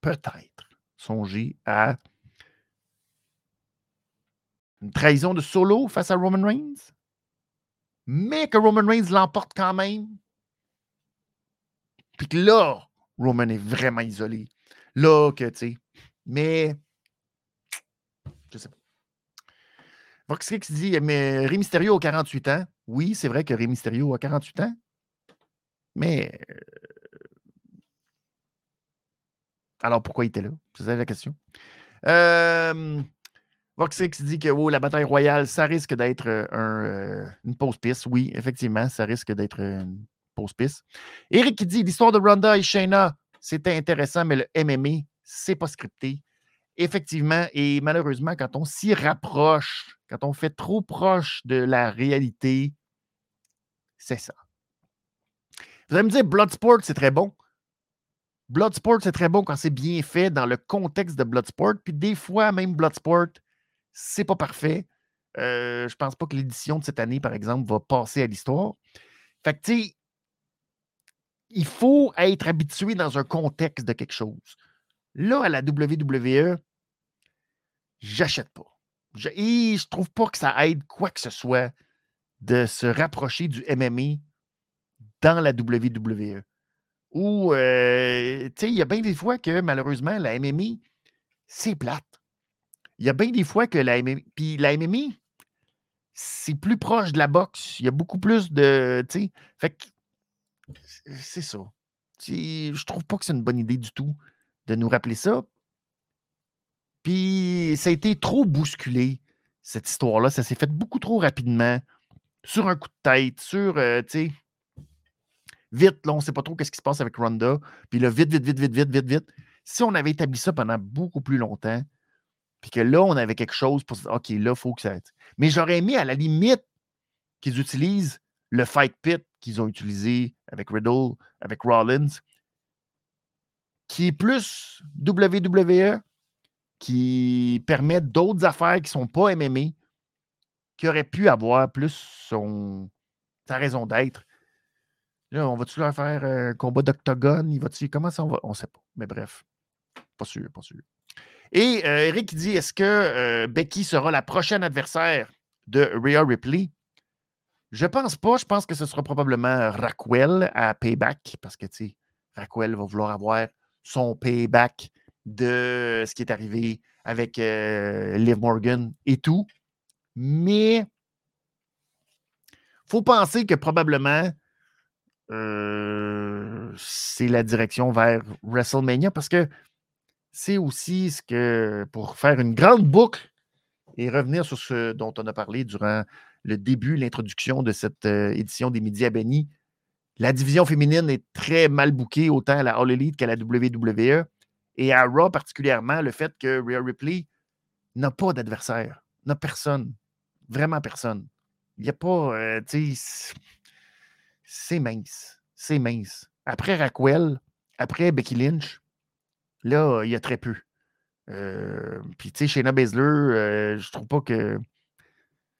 peut-être songer à une trahison de solo face à Roman Reigns, mais que Roman Reigns l'emporte quand même? Puis que là, Roman est vraiment isolé. Là, que, tu sais. Mais, je sais pas. Voxrix dit, mais Rey Mysterio a 48 ans. Oui, c'est vrai que Rey Mysterio a 48 ans. Mais euh, alors, pourquoi il était là? C'est la question. Euh, Voxix dit que la bataille royale, ça risque d'être euh, euh, une pause piste. Oui, effectivement, ça risque d'être une pause piste. Eric qui dit l'histoire de Ronda et Shayna, c'était intéressant, mais le MMA, c'est pas scripté. Effectivement, et malheureusement, quand on s'y rapproche, quand on fait trop proche de la réalité, c'est ça. Vous allez me dire, Bloodsport, c'est très bon. Bloodsport, c'est très bon quand c'est bien fait dans le contexte de Bloodsport. Puis des fois, même Bloodsport, c'est pas parfait. Euh, je pense pas que l'édition de cette année, par exemple, va passer à l'histoire. Fait que, tu sais, il faut être habitué dans un contexte de quelque chose. Là, à la WWE, j'achète pas. Je, et je trouve pas que ça aide quoi que ce soit de se rapprocher du MMA dans la WWE. Ou, euh, tu sais, il y a bien des fois que malheureusement, la MMI, c'est plate. Il y a bien des fois que la MMI. Puis la MMI, c'est plus proche de la boxe. Il y a beaucoup plus de. Tu sais, fait que. C'est ça. Je trouve pas que c'est une bonne idée du tout de nous rappeler ça. Puis ça a été trop bousculé, cette histoire-là. Ça s'est fait beaucoup trop rapidement, sur un coup de tête, sur, euh, tu sais, Vite, là, on ne sait pas trop qu'est-ce qui se passe avec Ronda. Puis là, vite, vite, vite, vite, vite, vite, vite. Si on avait établi ça pendant beaucoup plus longtemps, puis que là, on avait quelque chose pour dire, OK, là, il faut que ça. Mais j'aurais aimé, à la limite, qu'ils utilisent le fight pit qu'ils ont utilisé avec Riddle, avec Rollins, qui est plus WWE, qui permet d'autres affaires qui ne sont pas MMA, qui auraient pu avoir plus son, sa raison d'être. Là, on va-tu leur faire un combat d'octogone? Il va-tu. Comment ça on va? On sait pas. Mais bref. Pas sûr, pas sûr. Et euh, Eric dit est-ce que euh, Becky sera la prochaine adversaire de Rhea Ripley? Je pense pas. Je pense que ce sera probablement Raquel à Payback parce que, tu sais, Raquel va vouloir avoir son payback de ce qui est arrivé avec euh, Liv Morgan et tout. Mais faut penser que probablement euh, c'est la direction vers WrestleMania parce que c'est aussi ce que, pour faire une grande boucle et revenir sur ce dont on a parlé durant le début, l'introduction de cette euh, édition des Midi à Benny, la division féminine est très mal bouquée, autant à la All Elite qu'à la WWE. Et à Raw particulièrement, le fait que Rhea Ripley n'a pas d'adversaire, n'a personne, vraiment personne. Il n'y a pas, euh, tu sais, c'est mince, c'est mince. Après Raquel, après Becky Lynch, là, il y a très peu. Euh, puis, tu sais, Shayna Baszler, euh, je trouve pas que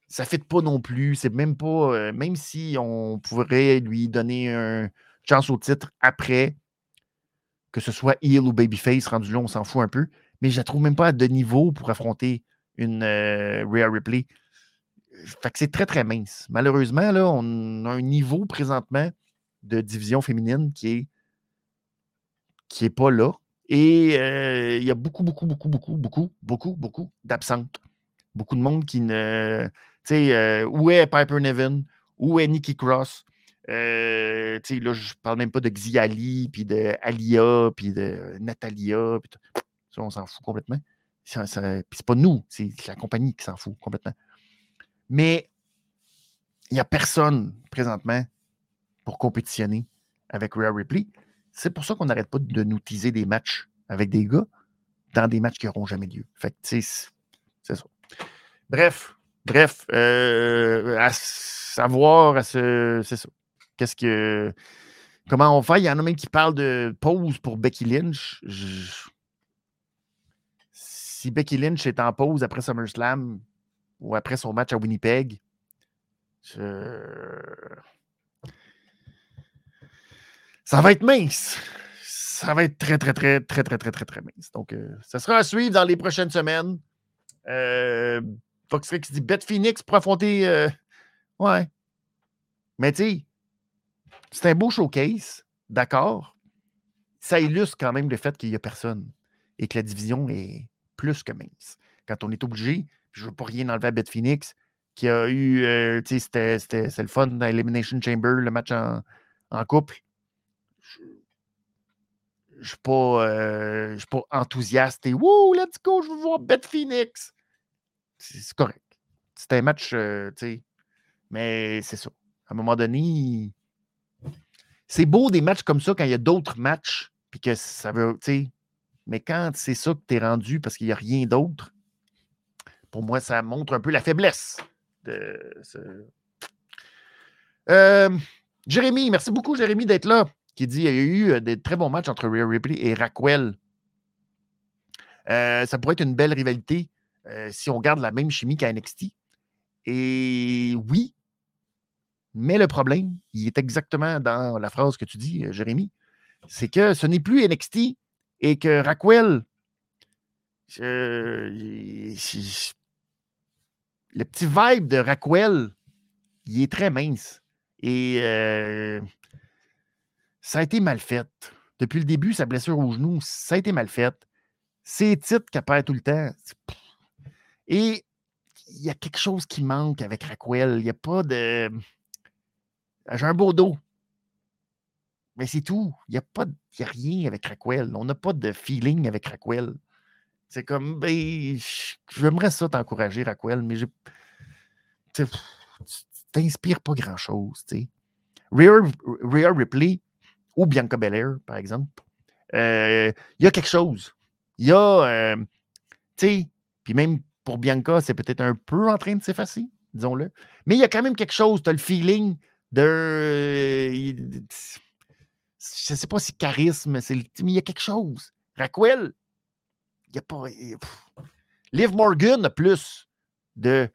ça ne fait pas non plus. C'est même pas, euh, même si on pourrait lui donner une chance au titre après, que ce soit heel ou babyface, rendu là, on s'en fout un peu. Mais je la trouve même pas de niveau pour affronter une Rhea Ripley. Fait que c'est très, très mince. Malheureusement, là, on a un niveau présentement de division féminine qui qui n'est pas là. Et euh, il y a beaucoup, beaucoup, beaucoup, beaucoup, beaucoup, beaucoup, beaucoup d'absentes. Beaucoup de monde qui ne. Tu sais, euh, où est Piper Nevin? Où est Nikki Cross? Euh, tu sais, là, je parle même pas de Xiali, puis de Alia, puis de Natalia. ça, on s'en fout complètement. puis c'est pas nous, c'est la compagnie qui s'en fout complètement. Mais il n'y a personne présentement pour compétitionner avec Rhea Ripley. C'est pour ça qu'on n'arrête pas de nous teaser des matchs avec des gars dans des matchs qui n'auront jamais lieu. Fait que, c'est ça. Bref, bref, euh, à savoir, à c'est ça. Qu'est-ce que. Comment on fait? Il y en a même qui parlent de pause pour Becky Lynch. Si Becky Lynch est en pause après SummerSlam, ou après son match à Winnipeg. Ça va être mince. Ça va être très, très, très, très, très, très, très, très mince. Donc, euh, ça sera à suivre dans les prochaines semaines. Euh, Fox qui dit Bet Phoenix pour affronter. Euh, ouais. Mais tu sais, c'est un beau showcase, d'accord. Ça illustre quand même le fait qu'il n'y a personne et que la division est plus que mince. Quand on est obligé je veux pas rien enlever à Bet Phoenix, qui a eu, euh, tu sais, c'était le fun dans Elimination Chamber, le match en, couple. Je ne suis pas, euh, pas enthousiaste et wouh, let's go, je veux voir Bet Phoenix. C'est correct. C'était un match, euh, tu sais, mais c'est ça. À un moment donné, c'est beau des matchs comme ça quand il y a d'autres matchs, puis que ça veut, tu sais, mais quand c'est ça que tu es rendu parce qu'il n'y a rien d'autre, pour moi, ça montre un peu la faiblesse de ce. Euh, Jérémy, merci beaucoup, Jérémy, d'être là. Qui dit qu'il y a eu euh, des très bons matchs entre Rhea Ripley et Raquel. Euh, ça pourrait être une belle rivalité si on garde la même chimie qu'à NXT. Et oui, mais le problème, il est exactement dans la phrase que tu dis, Jérémy. C'est que ce n'est plus NXT et que Raquel, le petit vibe de Raquel, il est très mince. Et euh, ça a été mal fait. Depuis le début, sa blessure au genou, ça a été mal fait. C'est titres qu'elle perd tout le temps. Et il y a quelque chose qui manque avec Raquel. Il n'y a pas de. J'ai un beau dos. Mais c'est tout. Il n'y a, pas... a rien avec Raquel. On n'a pas de feeling avec Raquel. C'est comme, ben, j'aimerais ça t'encourager, Raquel, mais tu t'inspires pas grand-chose, sais. Rhea, Ripley ou Bianca Belair, par exemple, euh, il y a quelque chose. Il y a, euh, tu sais, puis même pour Bianca, c'est peut-être un peu en train de s'effacer, disons-le. Mais il y a quand même quelque chose, tu as le feeling de. Je sais pas si charisme, mais il y a quelque chose. Raquel, il n'y a pas. Liv Morgan a plus de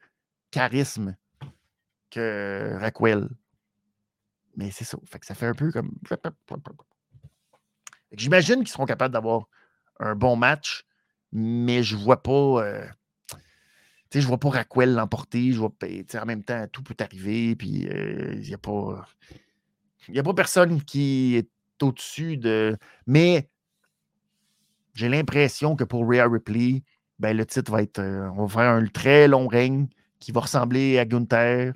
charisme que Raquel. Mais c'est ça. Fait que ça fait un peu comme. J'imagine qu'ils seront capables d'avoir un bon match, mais je vois pas. Euh, sais, je vois pas Raquel l'emporter. Je vois, en même temps, tout peut arriver. Puis il euh, n'y a pas. Il a pas personne qui est au-dessus de. Mais j'ai l'impression que pour Rhea Ripley, ben, le titre va être. Euh, on va faire un très long règne qui va ressembler à Gunther,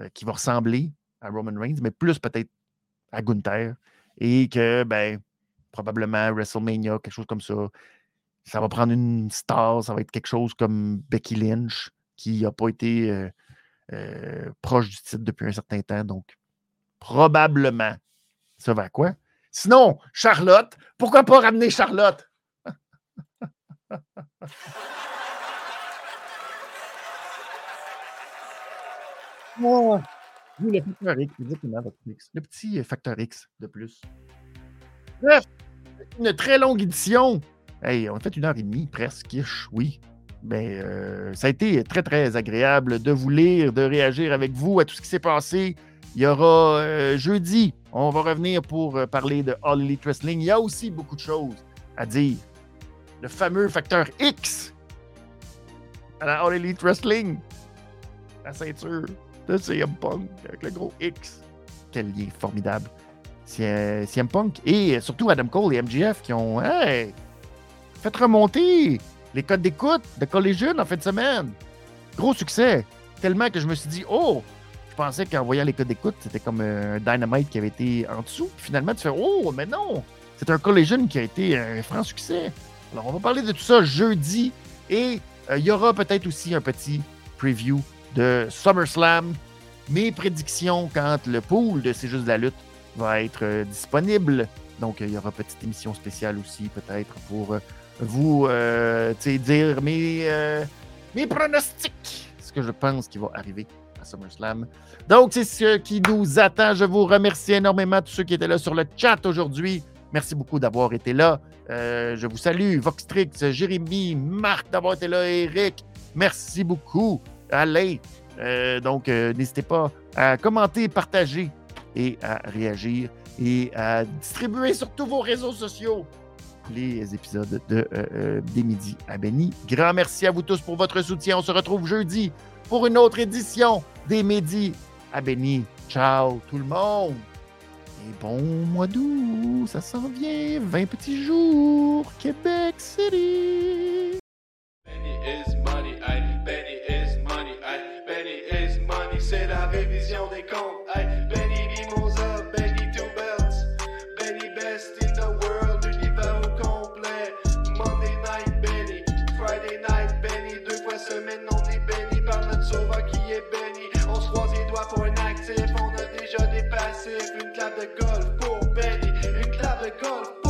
euh, qui va ressembler à Roman Reigns, mais plus peut-être à Gunther. Et que, ben, probablement WrestleMania, quelque chose comme ça. Ça va prendre une star, ça va être quelque chose comme Becky Lynch, qui n'a pas été euh, proche du titre depuis un certain temps. Donc, probablement, ça va quoi? Sinon, Charlotte, pourquoi pas ramener Charlotte? Oh, le facteur X, le petit euh, facteur X de plus. Bref, une très longue édition. Hey, on a fait une heure et demie presque, oui. Ben, euh, ça a été très, très agréable de vous lire, de réagir avec vous à tout ce qui s'est passé. Il y aura euh, jeudi, on va revenir pour parler de All Elite Wrestling. Il y a aussi beaucoup de choses à dire. Le fameux facteur X à la All Elite Wrestling. La ceinture de CM Punk avec le gros X. Quel lien formidable. CM Punk et surtout Adam Cole et MGF qui ont fait remonter les codes d'écoute de Collision en fin de semaine. Gros succès. Tellement que je me suis dit, oh, je pensais qu'en voyant les codes d'écoute, c'était comme un Dynamite qui avait été en dessous. finalement, tu fais, oh, mais non, c'est un Collision qui a été un franc succès. Alors, on va parler de tout ça jeudi et euh, il y aura peut-être aussi un petit preview de SummerSlam. Mes prédictions quand le pool de C'est juste de la lutte va être euh, disponible. Donc, il y aura une petite émission spéciale aussi, peut-être, pour euh, vous euh, dire mes, euh, mes pronostics, ce que je pense qui va arriver à SummerSlam. Donc, c'est ce qui nous attend. Je vous remercie énormément tous ceux qui étaient là sur le chat aujourd'hui. Merci beaucoup d'avoir été là. Euh, je vous salue, Voxtrix, Jérémy, Marc d'avoir été là, Eric. Merci beaucoup, Alain. donc, n'hésitez pas à commenter, partager et à réagir et à distribuer sur tous vos réseaux sociaux les épisodes de euh, euh, Des Midi à Benny. Grand merci à vous tous pour votre soutien. On se retrouve jeudi pour une autre édition des Midi à Benny. Ciao tout le monde! Et bon mois d'août, ça s'en vient, 20 petits jours, Québec City! Benny is money, Benny is money, Benny is money, c'est la révision des comptes, Une de golf pour clave golf